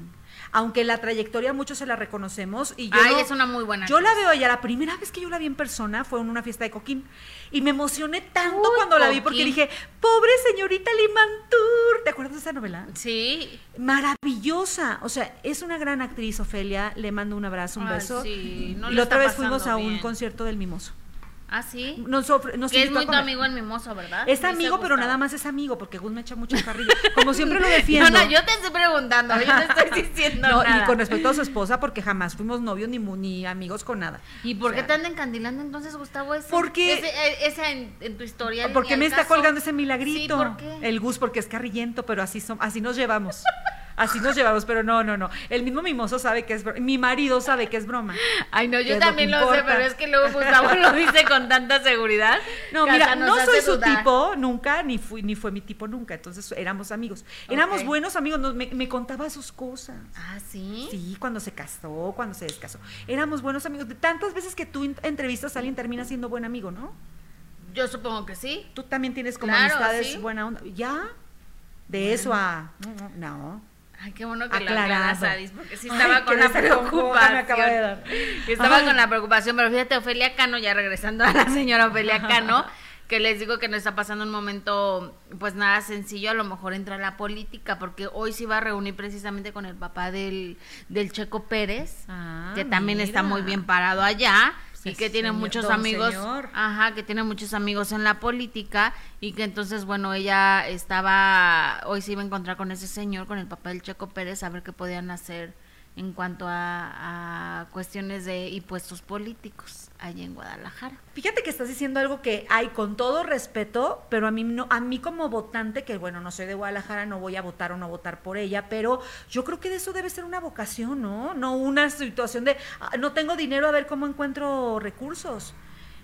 aunque la trayectoria muchos se la reconocemos. Y yo es una muy buena. Yo la veo ya, la primera vez que yo la vi en persona fue en una fiesta de Coquín. Y me emocioné tanto cuando la vi porque dije, pobre señorita Limantur. ¿Te acuerdas de esa novela? Sí. Maravillosa. O sea, es una gran actriz, Ofelia. Le mando un abrazo, un beso. Sí, y la otra vez fuimos a un concierto del Mimoso. Ah, sí. Nos que es muy tu amigo el mimoso, ¿verdad? Es amigo, pero nada más es amigo, porque Gus me echa mucho carrilla. Como siempre lo defiendo. No, no, yo te estoy preguntando, yo te estoy diciendo no, Y con respecto a su esposa, porque jamás fuimos novios ni, ni amigos con nada. ¿Y por qué te andan encandilando entonces, Gustavo? Ese, porque... Ese, en, en, tu historia. Porque me está colgando ese milagrito. Sí, ¿por qué? El Gus, porque es carrillento, pero así, son, así nos llevamos. Así nos llevamos, pero no, no, no. El mismo mimoso sabe que es broma. Mi marido sabe que es broma. Ay, no, yo también lo, sé, pero es que luego Gustavo lo dice con tanta seguridad. No, mira, no soy su tipo nunca, ni fui, ni fue mi tipo nunca. Entonces éramos amigos. Éramos buenos amigos, me, contaba sus cosas. Ah, sí. Sí, cuando se casó, cuando se descasó. Éramos buenos amigos. De tantas veces que tú entrevistas a alguien, termina siendo buen amigo, ¿no? Yo supongo que sí. Tú también tienes como amistades buena onda. ¿Ya? De eso a. No. Ay, qué bueno que Aclarado. la porque sí estaba con la preocupación. Estaba con la preocupación, pero fíjate, Ofelia Cano, ya regresando a la señora Ofelia Cano, que les digo que no está pasando un momento, pues nada sencillo, a lo mejor entra la política, porque hoy se va a reunir precisamente con el papá del, del Checo Pérez, ah, que también está muy bien parado allá y que tiene muchos amigos, ajá, que tiene muchos amigos en la política y que entonces, bueno, ella estaba, hoy se iba a encontrar con ese señor, con el papá del Checo Pérez, a ver qué podían hacer en cuanto a, cuestiones de impuestos políticos allá en Guadalajara. Fíjate que estás diciendo algo que hay con todo respeto, pero a mí no, a mí como votante, que bueno, no soy de Guadalajara, no voy a votar o no votar por ella, pero yo creo que de eso debe ser una vocación, ¿no? No una situación de ah, no tengo dinero a ver cómo encuentro recursos.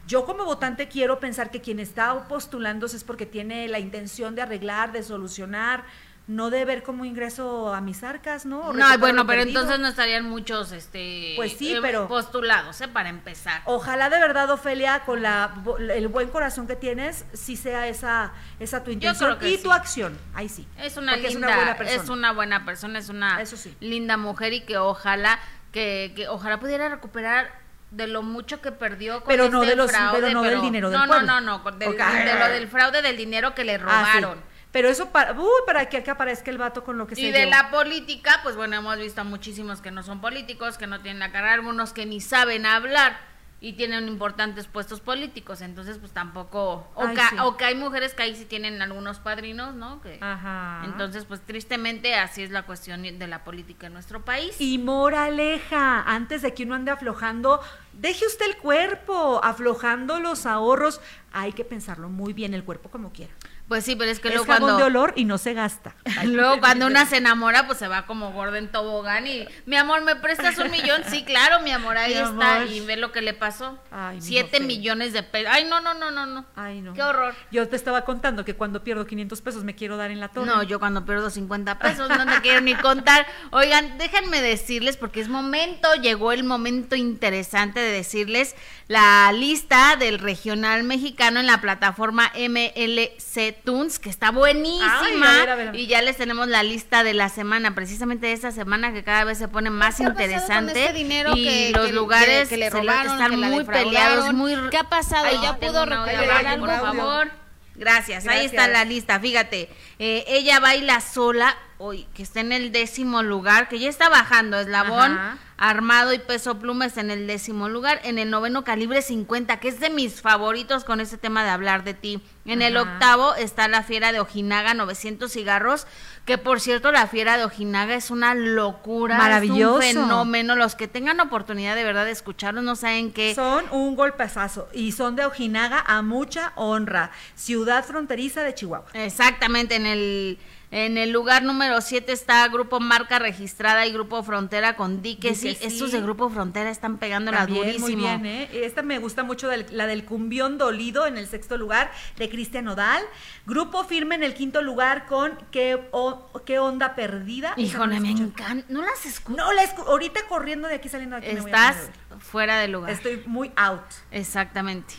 Yo como votante quiero pensar que quien está postulándose es porque tiene la intención de arreglar, de solucionar, no de ver como ingreso a mis arcas, ¿no? no, bueno, pero entonces no estarían muchos, este, pues sí, eh, pero postulados, ¿eh? Para empezar. Ojalá de verdad, Ofelia, con la, el buen corazón que tienes, sí sea esa, esa tu intención y tu acción. Ahí sí. Es una linda, es una buena persona, es una buena persona, es una linda mujer y que ojalá, que, que ojalá pudiera recuperar de lo mucho que perdió con pero no este de los, fraude, pero no del dinero del no, no, no, no, de, lo del fraude del dinero que le ah, robaron. Pero eso para, para que acá aparezca el vato con lo que se Y de la política, pues bueno, hemos visto a muchísimos que no son políticos, que no tienen la cara, algunos que ni saben hablar y tienen importantes puestos políticos, entonces pues tampoco, o, que, hay mujeres que ahí sí tienen algunos padrinos, ¿no? Que, Ajá. Entonces pues tristemente así es la cuestión de la política en nuestro país. Y moraleja, antes de que uno ande aflojando, deje usted el cuerpo, aflojando los ahorros, hay que pensarlo muy bien, el cuerpo como quiera. Pues sí, pero es que es luego jabón cuando de olor y no se gasta. luego cuando una se enamora, pues se va como gorda en tobogán y mi amor, ¿me prestas un millón? Sí, claro, mi amor, ahí Mi está amor. y ve lo que le pasó. Ay, Siete millones de pesos. Ay, no, no, no, no, no. Ay, no. Qué horror. Yo te estaba contando que cuando pierdo 500 pesos me quiero dar en la torre. No, yo cuando pierdo 50 pesos no te quiero ni contar. Oigan, déjenme decirles, porque es momento, llegó el momento interesante de decirles la lista del regional mexicano en la plataforma MLC Tunes, que está buenísima. Ay, a ver, a ver, a ver. Y ya les tenemos la lista de la semana, precisamente de esta semana que cada vez se pone más ¿Qué ha pasado interesante. y que- los que- lugares que le se- robaron, están que muy peleados, muy... ¿Qué ha pasado? ¿Ya tengo pudo recuperar algo? Por favor. Gracias, ahí está la lista, fíjate. Eh, ella baila sola, hoy que está en el décimo lugar, que ya está bajando, eslabón, Ajá. armado y peso pluma está en el décimo lugar, en el noveno calibre 50, que es de mis favoritos con ese tema de hablar de ti. En el octavo está la fiera de Ojinaga, 900 cigarros, que por cierto la fiera de Ojinaga es una locura, Maravilloso. es un fenómeno. Los que tengan oportunidad de verdad de escucharlo no saben qué. Son un golpezazo y son de Ojinaga a mucha honra, ciudad fronteriza de Chihuahua. Exactamente, en el, en el lugar número 7 está Grupo Marca Registrada y Grupo Frontera con Dique. Sí, estos de Grupo Frontera están pegándola También, durísimo. muy bien, ¿eh? Esta me gusta mucho, del- la del cumbión dolido en el sexto lugar de Cristian Odal. Grupo firme en el quinto lugar con ¿Qué, o- qué onda perdida? Híjole, me encanta. ¿No las escucho? No, la escu- ahorita corriendo de aquí saliendo de aquí. me voy a Estás fuera de lugar. Estoy muy out. Exactamente.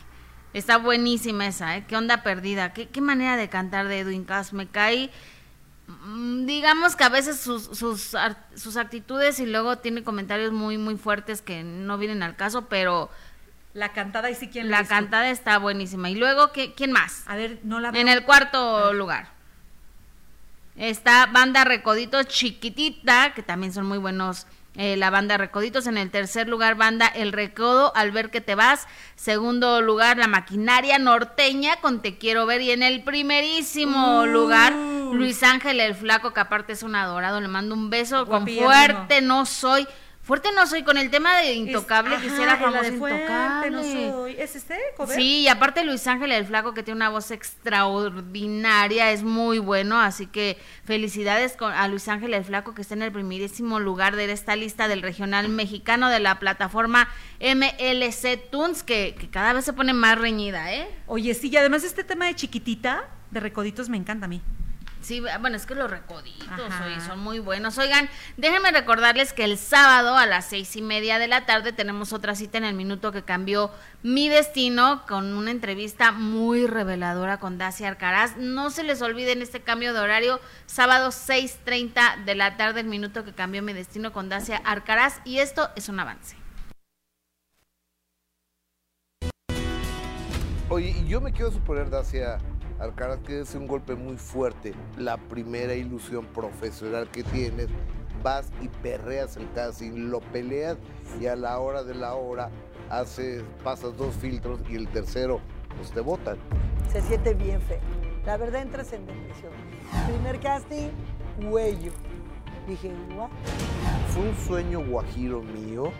Está buenísima esa, ¿eh? Qué onda perdida. Qué, qué manera de cantar de Edwin Cass. Me cae. Mm, Digamos que a veces sus, sus, sus actitudes y luego tiene comentarios muy, muy fuertes que no vienen al caso, pero La cantada y sí quién la cantada está buenísima. Y luego, ¿qué, ¿quién más? A ver, no la veo. En el cuarto lugar está Banda Recoditos Chiquitita, que también son muy buenos. Eh, la banda Recoditos en el tercer lugar, banda El Recodo, al ver que te vas. Segundo lugar, la maquinaria norteña con Te Quiero Ver. Y en el primerísimo Uh. lugar, Luis Ángel el Flaco, que aparte es un adorado. Le mando un beso con fuerte no soy. Fuerte no soy con el tema de Intocable, ajá, quisiera en la de Intocable. no soy. ¿Es este? cover? Sí, y aparte Luis Ángel el Flaco que tiene una voz extraordinaria, es muy bueno, así que felicidades con, a Luis Ángel el Flaco que está en el primerísimo lugar de esta lista del regional mexicano de la plataforma MLC Tunes, que, que cada vez se pone más reñida, ¿eh? Oye, sí, y además este tema de chiquitita, de recoditos, me encanta a mí. Sí, bueno, es que los recoditos son muy buenos. Oigan, déjenme recordarles que el sábado a las seis y media de la tarde tenemos otra cita en el minuto que cambió mi destino con una entrevista muy reveladora con Dacia Arcaraz. No se les olviden este cambio de horario, sábado 6.30 de la tarde, el minuto que cambió mi destino con Dacia Arcaraz. Y esto es un avance. Oye, y yo me quiero suponer, Dacia Alcaraz, que es un golpe muy fuerte. La primera ilusión profesional que tienes, vas y perreas el casting, lo peleas y a la hora de la hora haces, pasas dos filtros y el tercero, pues te botan. se siente bien feo. La verdad entras en depresión. Primer casting, huello. Dije, ¿what? ¿Fue un sueño guajiro mío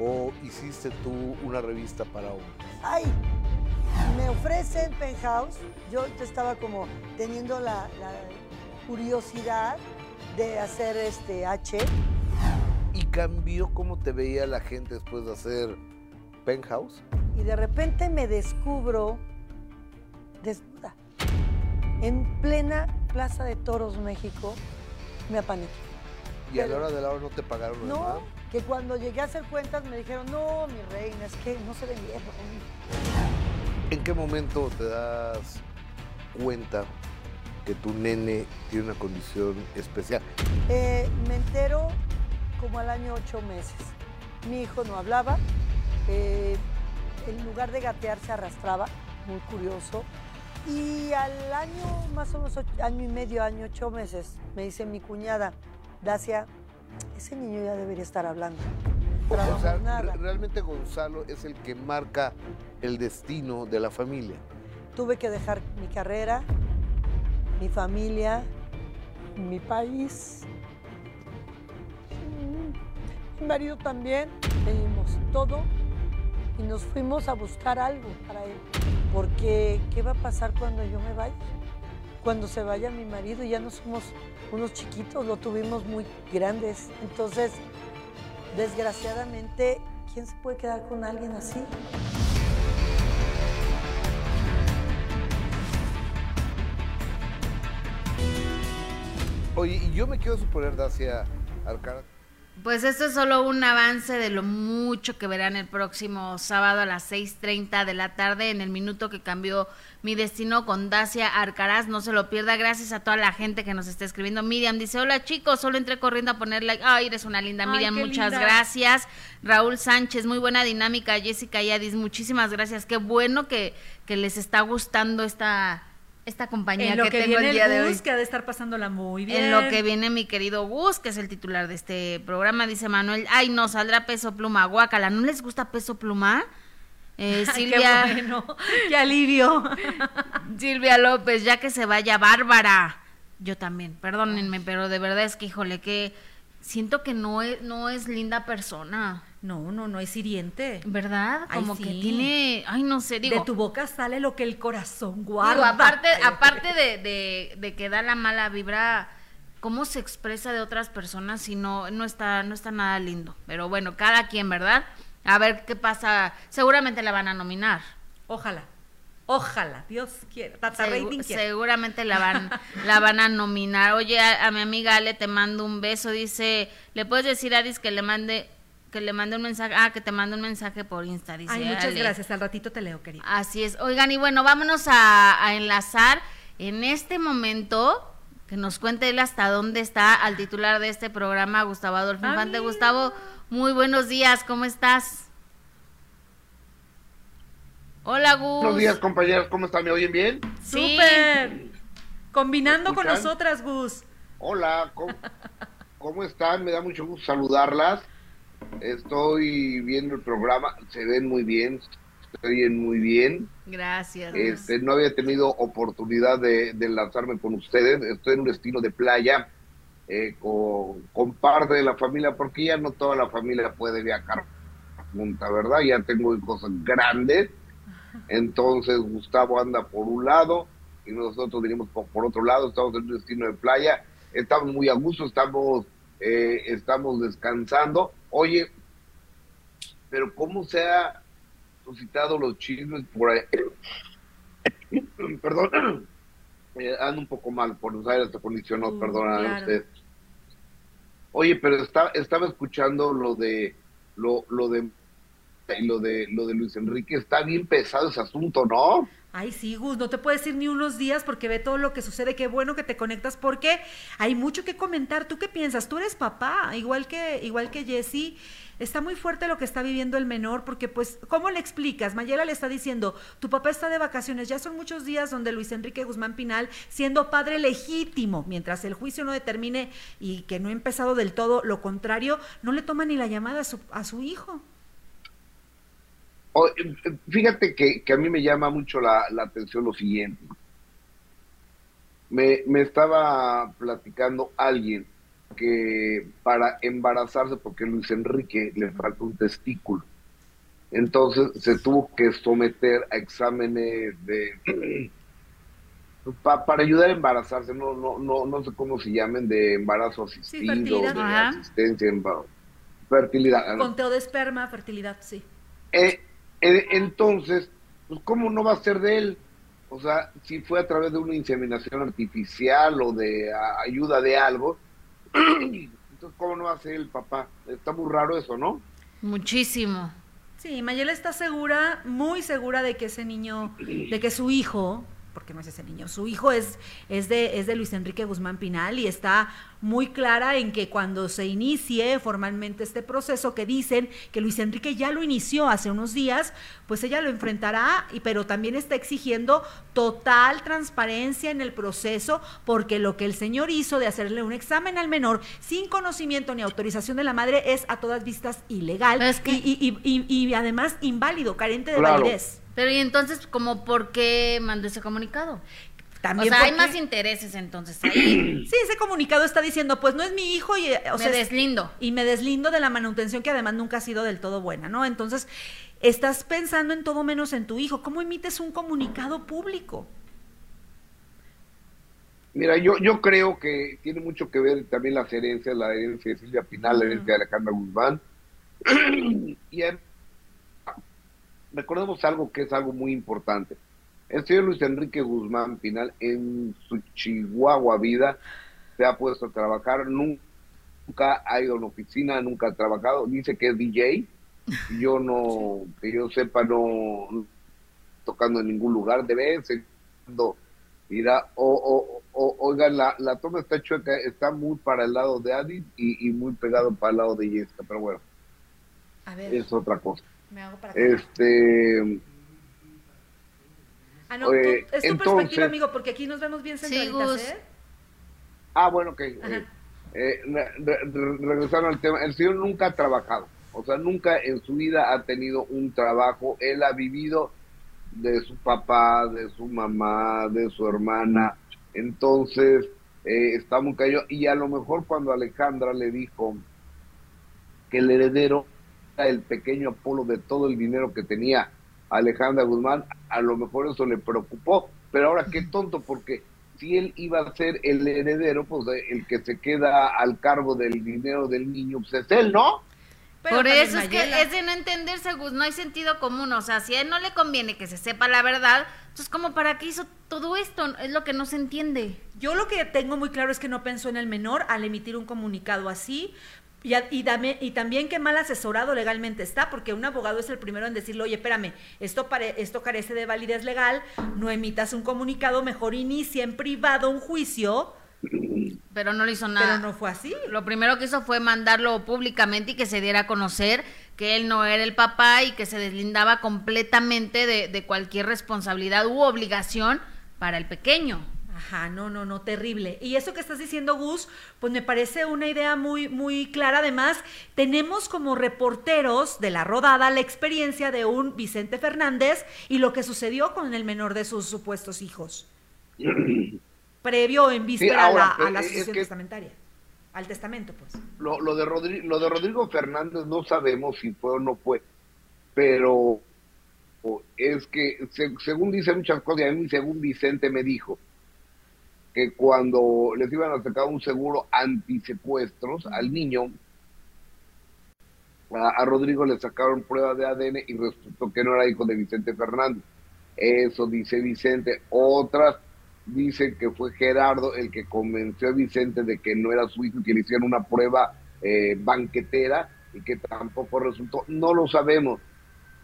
o hiciste tú una revista para hombres? Ay, me ofrecen penthouse. Yo, estaba como teniendo la, la curiosidad de hacer este H. ¿Y cambió cómo te veía la gente después de hacer Penthouse? y de repente me descubro desnuda. En plena Plaza de Toros, México, me apaniqué. ¿Y a la hora de la hora no te pagaron lo demás? No, que cuando llegué a hacer cuentas me dijeron, no, mi reina, es que no se vendieron. ¿En qué momento te das cuenta que tu nene tiene una condición especial? Eh, me entero como al año ocho meses. Mi hijo no hablaba, eh, en lugar de gatear se arrastraba, muy curioso. Y al año, más o menos ocho- año y medio, año, ocho meses, me dice mi cuñada, Dacia, ese niño ya debería estar hablando. O sea, realmente Gonzalo es el que marca el destino de la familia. Tuve que dejar mi carrera, mi familia, mi país. Mi marido también. Pedimos todo y nos fuimos a buscar algo para él. Porque, ¿qué va a pasar cuando yo me vaya? cuando se vaya mi marido, ya no somos unos chiquitos, lo tuvimos muy grandes. Entonces, desgraciadamente, ¿quién se puede quedar con alguien así? Oye, y yo me quiero suponer, Dacia Alcaraz. Pues esto es solo un avance de lo mucho que verán el próximo sábado a las 6.30 de la tarde en el minuto que cambió mi destino con Dacia Arcaraz. No se lo pierda. Gracias a toda la gente que nos está escribiendo. Miriam dice, hola chicos, solo entré corriendo a poner like. Ay, eres una linda Miriam, muchas gracias. Raúl Sánchez, muy buena dinámica. Jessica Yadis, muchísimas gracias. Qué bueno que, que les está gustando esta esta compañía lo que, tengo el día de hoy. que ha de estar pasándola muy bien. En lo que viene mi querido Gus, que es el titular de este programa, dice Manuel, ay no, saldrá peso pluma, guácala, ¿no les gusta peso pluma? Eh, Silvia. qué bueno, qué alivio. Silvia López, ya que se vaya Bárbara. Yo también, perdónenme, pero de verdad es que, híjole, que siento que no es, no es linda persona. No, no, no es hiriente. ¿Verdad? Como que tiene, ay, no sé, digo. De tu boca sale lo que el corazón guarda. Digo, aparte, aparte de, de, de, que da la mala vibra, cómo se expresa de otras personas si no, no está, no está nada lindo. Pero bueno, cada quien, ¿verdad? A ver qué pasa. Seguramente la van a nominar. Ojalá. Ojalá, Dios quiera. Tata Seguramente la van, la van a nominar. Oye, a, mi amiga Ale te mando un beso. Dice, ¿le puedes decir a Adis que le mande que le mande un mensaje, ah, que te mande un mensaje por Insta. Dice, Ay, muchas gracias, al ratito te leo, querida. Así es. Oigan, y bueno, vámonos a, enlazar en este momento que nos cuente él hasta dónde está al titular de este programa, Gustavo Adolfo Infante. Gustavo, muy buenos días, ¿cómo estás? Hola, Gus. Buenos días, compañeros, ¿cómo están? ¿Me oyen bien? Sí. Súper. Combinando con nosotras, Gus. Hola, ¿cómo, ¿cómo están? Me da mucho gusto saludarlas. Estoy viendo el programa, se ven muy bien, se oyen muy bien. Gracias. Este, no había tenido oportunidad de, lanzarme con ustedes. Estoy en un destino de playa eh, con, parte de la familia, porque ya no toda la familia puede viajar junta, ¿verdad? Ya tengo cosas grandes. Entonces Gustavo anda por un lado y nosotros venimos por, otro lado. Estamos en un destino de playa. Estamos muy a gusto, estamos, eh, estamos descansando Oye, pero ¿cómo se ha suscitado los chismes por ahí? Perdón, eh, ando un poco mal, por usar esta condición, no, perdona usted. Oye, pero está, estaba escuchando lo de lo, lo de lo de lo de Luis Enrique, está bien pesado ese asunto, ¿no? Ay, sí, Gus, no te puedes ir ni unos días porque ve todo lo que sucede. Qué bueno que te conectas porque hay mucho que comentar. ¿Tú qué piensas? Tú eres papá, igual que, igual que Jesse. Está muy fuerte lo que está viviendo el menor porque, pues, ¿cómo le explicas? Mayela le está diciendo, tu papá está de vacaciones. Ya son muchos días donde Luis Enrique Guzmán Pinal, siendo padre legítimo, mientras el juicio no determine y que no ha empezado del todo lo contrario, no le toma ni la llamada a su, a su hijo. Fíjate que, a mí me llama mucho la, atención lo siguiente. Me, estaba platicando alguien que para embarazarse, porque Luis Enrique le falta un testículo, entonces se tuvo que someter a exámenes de para ayudar a embarazarse, no, no, no, no sé cómo se llamen, de embarazo asistido, de asistencia en fertilidad. Conteo de esperma, fertilidad, sí. Eh, entonces, pues ¿cómo no va a ser de él? O sea, si fue a través de una inseminación artificial o de ayuda de algo, entonces ¿cómo no va a ser el papá? Está muy raro eso, ¿no? Muchísimo. Sí, Mayela está segura, muy segura de que ese niño, de que su hijo porque no es ese niño. Su hijo es, es, de, es de Luis Enrique Guzmán Pinal y está muy clara en que cuando se inicie formalmente este proceso, que dicen que Luis Enrique ya lo inició hace unos días, pues ella lo enfrentará, y, pero también está exigiendo total transparencia en el proceso, porque lo que el señor hizo de hacerle un examen al menor sin conocimiento ni autorización de la madre es a todas vistas ilegal y, y, además inválido, carente de validez. Pero y entonces, ¿cómo por qué mandó ese comunicado? También o sea, hay más intereses entonces ahí. Sí, ese comunicado está diciendo, pues no es mi hijo y o me deslindo. Y me deslindo de la manutención que además nunca ha sido del todo buena, ¿no? Entonces, estás pensando en todo menos en tu hijo. ¿Cómo emites un comunicado público? Mira, yo, yo creo que tiene mucho que ver también las herencias, la herencia de Silvia Pinal, la herencia de Alejandra Guzmán. y recordemos algo que es algo muy importante. El señor Luis Enrique Guzmán Pinal en su Chihuahua vida se ha puesto a trabajar, nunca ha ido a una oficina, nunca ha trabajado, dice que es DJ, yo no, que yo sepa, no tocando en ningún lugar, de vez en cuando irá, o, o, oigan, la, la toma está chueca, está muy para el lado de Adi y, muy pegado para el lado de Yesca, pero bueno, es otra cosa. Me hago para este... Ah, no, es tu perspectiva, amigo, porque aquí nos vemos bien centralitas, ¿eh? Ah, bueno, ok. Eh, eh regresando al tema, el señor nunca ha trabajado, o sea, nunca en su vida ha tenido un trabajo, él ha vivido de su papá, de su mamá, de su hermana, entonces eh, está muy caído, y a lo mejor cuando Alejandra le dijo que el heredero el pequeño Apolo de todo el dinero que tenía Alejandra Guzmán, a lo mejor eso le preocupó, pero ahora qué tonto, porque si él iba a ser el heredero, pues el que se queda al cargo del dinero del niño, pues es él, ¿no? Por eso es que es de no entenderse, Gus, no hay sentido común, o sea, si a él no le conviene que se sepa la verdad, entonces como para qué hizo todo esto, es lo que no se entiende. Yo lo que tengo muy claro es que no pensó en el menor al emitir un comunicado así, y, y, y, también qué mal asesorado legalmente está, porque un abogado es el primero en decirle, oye, espérame, esto, esto carece de validez legal, no emitas un comunicado, mejor inicia en privado un juicio. Pero no lo hizo nada. Pero no fue así. Lo primero que hizo fue mandarlo públicamente y que se diera a conocer que él no era el papá y que se deslindaba completamente de, de cualquier responsabilidad u obligación para el pequeño. Ajá, no, no, no, terrible. Y eso que estás diciendo, Gus, pues me parece una idea muy, muy clara. Además, tenemos como reporteros de la rodada la experiencia de un Vicente Fernández y lo que sucedió con el menor de sus supuestos hijos. Previo en víspera a la, a sucesión testamentaria. Al testamento, pues. Lo, lo, de Rodrigo, lo de Rodrigo Fernández no sabemos si fue o no fue, pero es que según dice muchas cosas, y a mí según Vicente me dijo, que cuando les iban a sacar un seguro antisecuestros al niño, a, Rodrigo le sacaron prueba de ADN y resultó que no era hijo de Vicente Fernández. Eso dice Vicente. Otras dicen que fue Gerardo el que convenció a Vicente de que no era su hijo y que le hicieron una prueba eh, banquetera y que tampoco resultó. No lo sabemos,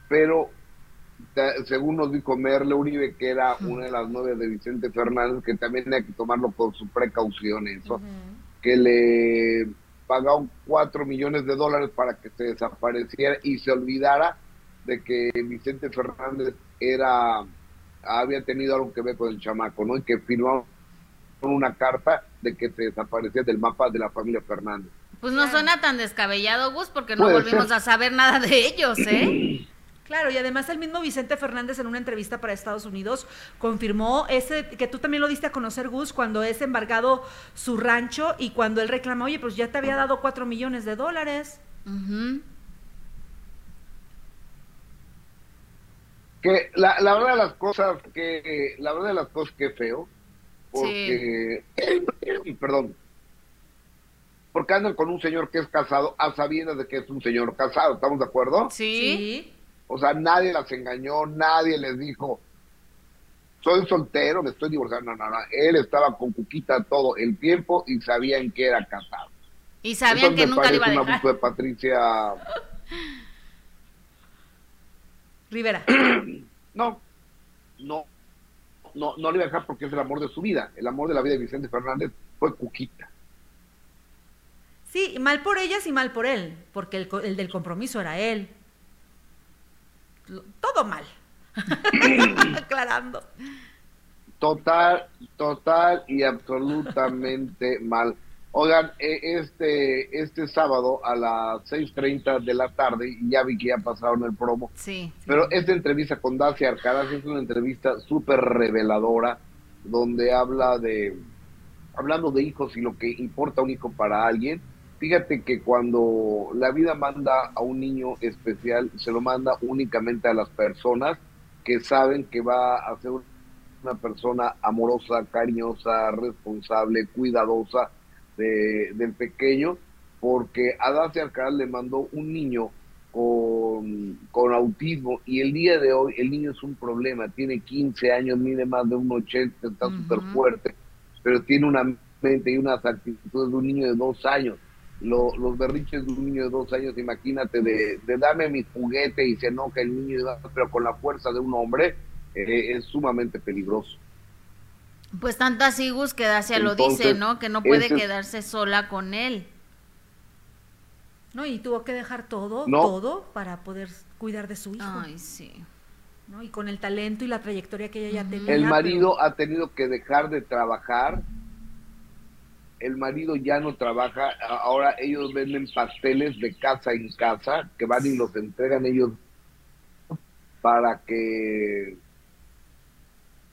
pero según nos dijo Merle Uribe, que era una de las novias de Vicente Fernández, que también hay que tomarlo con su precaución, eso, que le pagaron cuatro millones de dólares para que se desapareciera y se olvidara de que Vicente Fernández era había tenido algo que ver con el chamaco, ¿no? Y que firmó una carta de que se desaparecía del mapa de la familia Fernández. Pues no suena tan descabellado, Gus, porque no volvimos a saber nada de ellos, ¿eh? Claro, y además el mismo Vicente Fernández en una entrevista para Estados Unidos confirmó ese que tú también lo diste a conocer, Gus, cuando es embargado su rancho y cuando él reclama, oye, pues ya te había dado cuatro millones de dólares. Que la, la, verdad de las cosas que la verdad de las cosas que feo porque perdón porque andan con un señor que es casado a sabiendas de que es un señor casado, ¿estamos de acuerdo? Sí. O sea, nadie las engañó, nadie les dijo, soy soltero, me estoy divorciando. No, no, no. Él estaba con Cuquita todo el tiempo y sabían que era casado. Y sabían que nunca le iba a dejar. un abuso de Patricia Rivera. no, no, no, no le iba a dejar porque es el amor de su vida. El amor de la vida de Vicente Fernández fue Cuquita. Sí, mal por ellas y mal por él, porque el, el del compromiso era él todo mal. Aclarando. Total, total y absolutamente mal. Oigan, eh, este, este sábado a las 6.30 de la tarde, ya vi que ya pasaron el promo, sí, pero esta entrevista con Dacia Arcaraz es una entrevista súper reveladora, donde habla de, hablando de hijos y lo que importa un hijo para alguien, Fíjate que cuando la vida manda a un niño especial, se lo manda únicamente a las personas que saben que va a ser una persona amorosa, cariñosa, responsable, cuidadosa de, del pequeño, porque a Dacia Alcaraz le mandó un niño con, con, autismo y el día de hoy el niño es un problema, tiene 15 años, mide más de un 80, está súper fuerte, pero tiene una mente y unas actitudes de un niño de dos años. Los berriches de un niño de dos años, imagínate, de, de dame mi juguete y se enoja el niño, pero con la fuerza de un hombre, eh, es sumamente peligroso. Pues tanto así Gus que Dacia lo dice, ¿no? Que no puede quedarse sola con él. No, y tuvo que dejar todo, todo para poder cuidar de su hijo. Ay, sí. ¿no? Y con el talento y la trayectoria que ella ya tenía. El marido ha tenido que dejar de trabajar. El marido ya no trabaja. Ahora ellos venden pasteles de casa en casa que van y los entregan ellos para que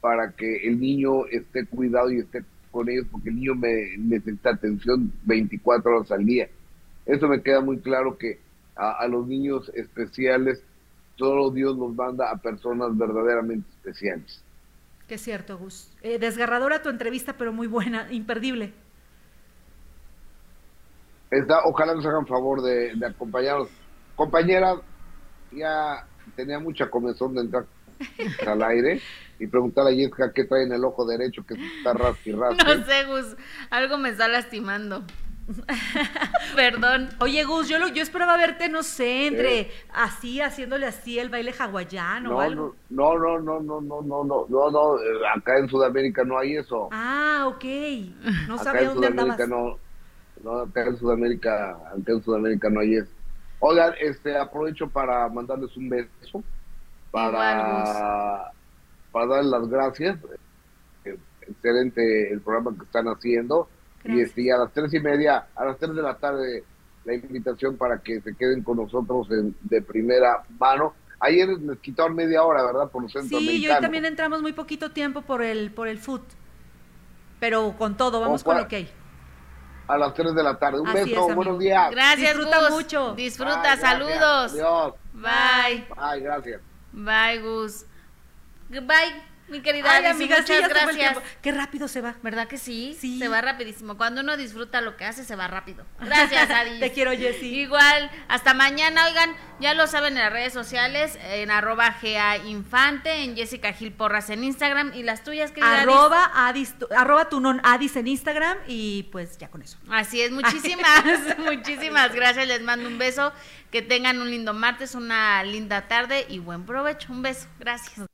para que el niño esté cuidado y esté con ellos porque el niño me necesita atención 24 horas al día. Eso me queda muy claro que a, los niños especiales solo Dios los manda a personas verdaderamente especiales. Qué cierto, Gus. Eh, desgarradora tu entrevista, pero muy buena, imperdible. Está, ojalá nos hagan favor de, de acompañarnos. Compañera, ya tenía mucha comezón de entrar al aire y preguntar a Jessica qué trae en el ojo derecho que está raspi raspi. No sé, Gus, algo me está lastimando. Perdón. Oye, Gus, yo, lo, yo esperaba verte, no sé, entre así, haciéndole así el baile hawaiano no, o algo. No, no, no, no, no, no, no, no, no, acá en Sudamérica no hay eso. Ah, ok. No sabía dónde andabas. No, no, acá en Sudamérica, acá en Sudamérica no hay eso. Oigan, este, aprovecho para mandarles un beso, para, para darles las gracias. Excelente el programa que están haciendo y, este, a las tres y media, a las tres de la tarde, la invitación para que se queden con nosotros de primera mano. Ayer les quitaron media hora, ¿verdad? Por los Sí, y hoy también entramos muy poquito tiempo por el por el foot. Pero con todo, vamos con lo que hay. A las 3 de la tarde. Un beso, buenos días. Gracias, Disfruta mucho. Disfruta, saludos. Adiós. Bye. Bye, gracias. Bye, Gus. Bye. Mi querida Ay, amiga, muchas gracias. Qué rápido se va. ¿Verdad que sí? Sí. Se va rapidísimo. Cuando uno disfruta lo que hace, se va rápido. Gracias, Adi. Te quiero, Jessy. Igual, hasta mañana. Oigan, ya lo saben en las redes sociales, en arroba GA Infante, en Jessica Gil Porras en Instagram. ¿Y las tuyas, querida Arroba, Adis, arroba tu non Adis en Instagram y pues ya con eso. Así es, muchísimas, muchísimas gracias. Les mando un beso. Que tengan un lindo martes, una linda tarde y buen provecho. Un beso. Gracias.